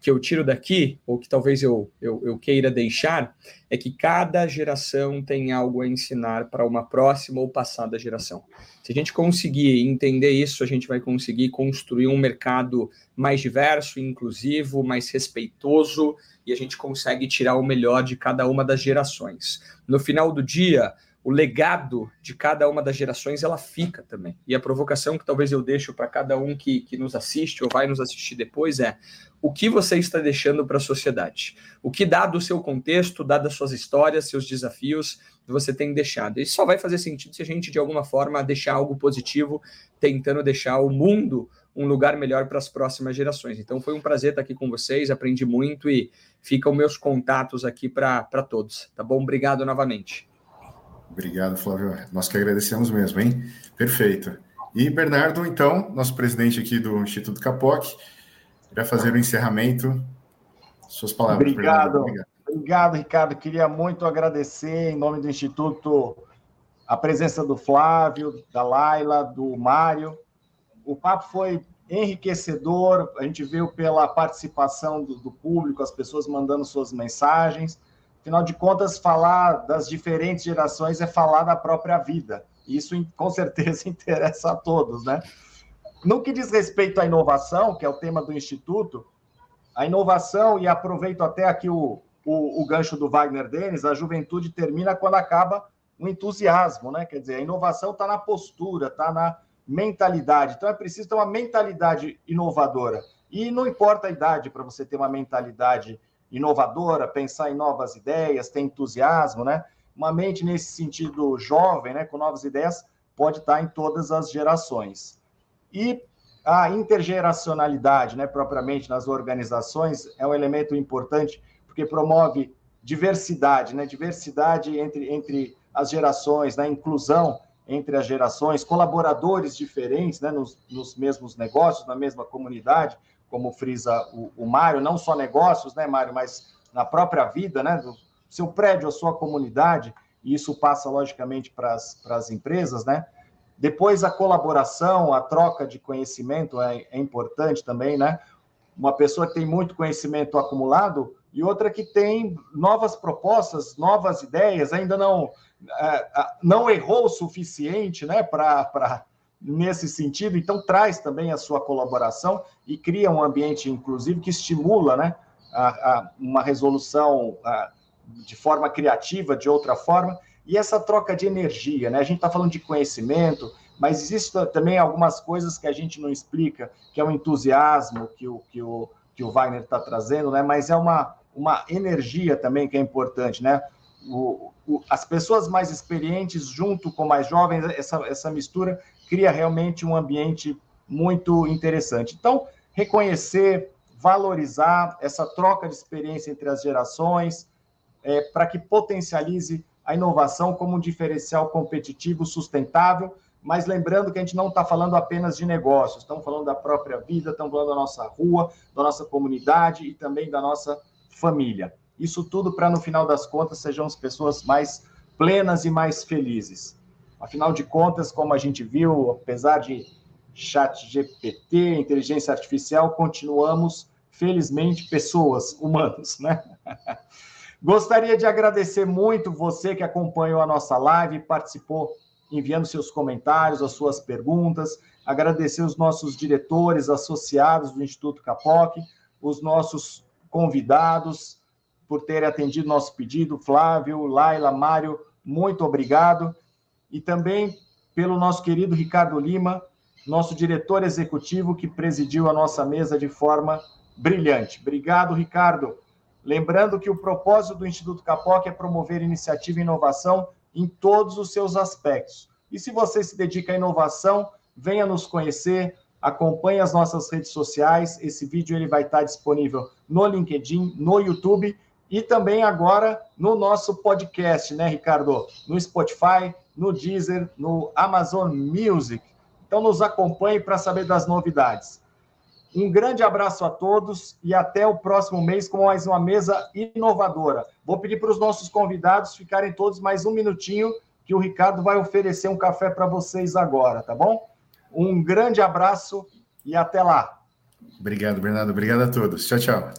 que eu tiro daqui, ou que talvez eu, eu, eu, queira deixar, é que cada geração tem algo a ensinar para uma próxima ou passada geração. Se a gente conseguir entender isso, a gente vai conseguir construir um mercado mais diverso, inclusivo, mais respeitoso, e a gente consegue tirar o melhor de cada uma das gerações. No final do dia, o legado de cada uma das gerações ela fica também. E a provocação que talvez eu deixo para cada um que, que nos assiste ou vai nos assistir depois é o que você está deixando para a sociedade? O que, dado o seu contexto, dado as suas histórias, seus desafios, você tem deixado? Isso só vai fazer sentido se a gente, de alguma forma, deixar algo positivo, tentando deixar o mundo um lugar melhor para as próximas gerações. Então, foi um prazer estar aqui com vocês, aprendi muito e ficam meus contatos aqui para todos. Tá bom? Obrigado novamente.
Obrigado, Flávio. Nós que agradecemos mesmo, hein? Perfeito. E Bernardo, então, nosso presidente aqui do Instituto Capoc, irá fazer o encerramento. Suas palavras.
Obrigado. Obrigado. Obrigado, Ricardo. Queria muito agradecer, em nome do Instituto, a presença do Flávio, da Laila, do Mário. O papo foi enriquecedor, a gente viu pela participação do, do público, as pessoas mandando suas mensagens. Afinal de contas, falar das diferentes gerações é falar da própria vida. Isso, com certeza, *laughs* interessa a todos, né? No que diz respeito à inovação, que é o tema do Instituto, a inovação, e aproveito até aqui o, o, o gancho do Wagner Denis, a juventude termina quando acaba o entusiasmo, né? Quer dizer, a inovação está na postura, está na mentalidade. Então é preciso ter uma mentalidade inovadora. E não importa a idade para você ter uma mentalidade inovadora, pensar em novas ideias, ter entusiasmo, né? Uma mente nesse sentido jovem, né, com novas ideias, pode estar em todas as gerações. E a intergeracionalidade, né, propriamente nas organizações, é um elemento importante porque promove diversidade, né, diversidade entre, entre as gerações, né, inclusão entre as gerações, colaboradores diferentes, né, nos, nos mesmos negócios, na mesma comunidade, como frisa o, o Mário, não só negócios, né, Mário, mas na própria vida, né, do seu prédio, a sua comunidade, e isso passa, logicamente, para as empresas, né? Depois, a colaboração, a troca de conhecimento é, é importante também, né? Uma pessoa que tem muito conhecimento acumulado e outra que tem novas propostas, novas ideias, ainda não, é, não errou o suficiente, né, para nesse sentido, então traz também a sua colaboração e cria um ambiente inclusive que estimula né, a, a uma resolução a, de forma criativa, de outra forma, e essa troca de energia, né? A gente está falando de conhecimento, mas existem também algumas coisas que a gente não explica, que é o entusiasmo que o, que o, que o Wagner está trazendo, né? Mas é uma, uma energia também que é importante, né? O, o, as pessoas mais experientes junto com mais jovens, essa, essa mistura cria realmente um ambiente muito interessante. Então, reconhecer, valorizar essa troca de experiência entre as gerações, é, para que potencialize a inovação como um diferencial competitivo sustentável, mas lembrando que a gente não está falando apenas de negócios, estamos falando da própria vida, estamos falando da nossa rua, da nossa comunidade e também da nossa família. Isso tudo para, no final das contas, sejamos pessoas mais plenas e mais felizes. Afinal de contas, como a gente viu, apesar de chat GPT, inteligência artificial, continuamos, felizmente, pessoas, humanos, né? *laughs* Gostaria de agradecer muito você que acompanhou a nossa live, participou enviando seus comentários, as suas perguntas. Agradecer os nossos diretores associados do Instituto Capoc, os nossos convidados por terem atendido nosso pedido, Flávio, Laila, Mário, muito obrigado e também pelo nosso querido Ricardo Lima, nosso diretor executivo que presidiu a nossa mesa de forma brilhante. Obrigado, Ricardo. Lembrando que o propósito do Instituto Capoc é promover iniciativa e inovação em todos os seus aspectos. E se você se dedica à inovação, venha nos conhecer, acompanhe as nossas redes sociais. Esse vídeo ele vai estar disponível no LinkedIn, no YouTube e também agora no nosso podcast, né, Ricardo? No Spotify, no Deezer, no Amazon Music. Então nos acompanhe para saber das novidades. Um grande abraço a todos e até o próximo mês com mais uma mesa inovadora. Vou pedir para os nossos convidados ficarem todos mais um minutinho, que o Ricardo vai oferecer um café para vocês agora, tá bom? Um grande abraço e até lá.
Obrigado, Bernardo. Obrigado a todos. Tchau, tchau.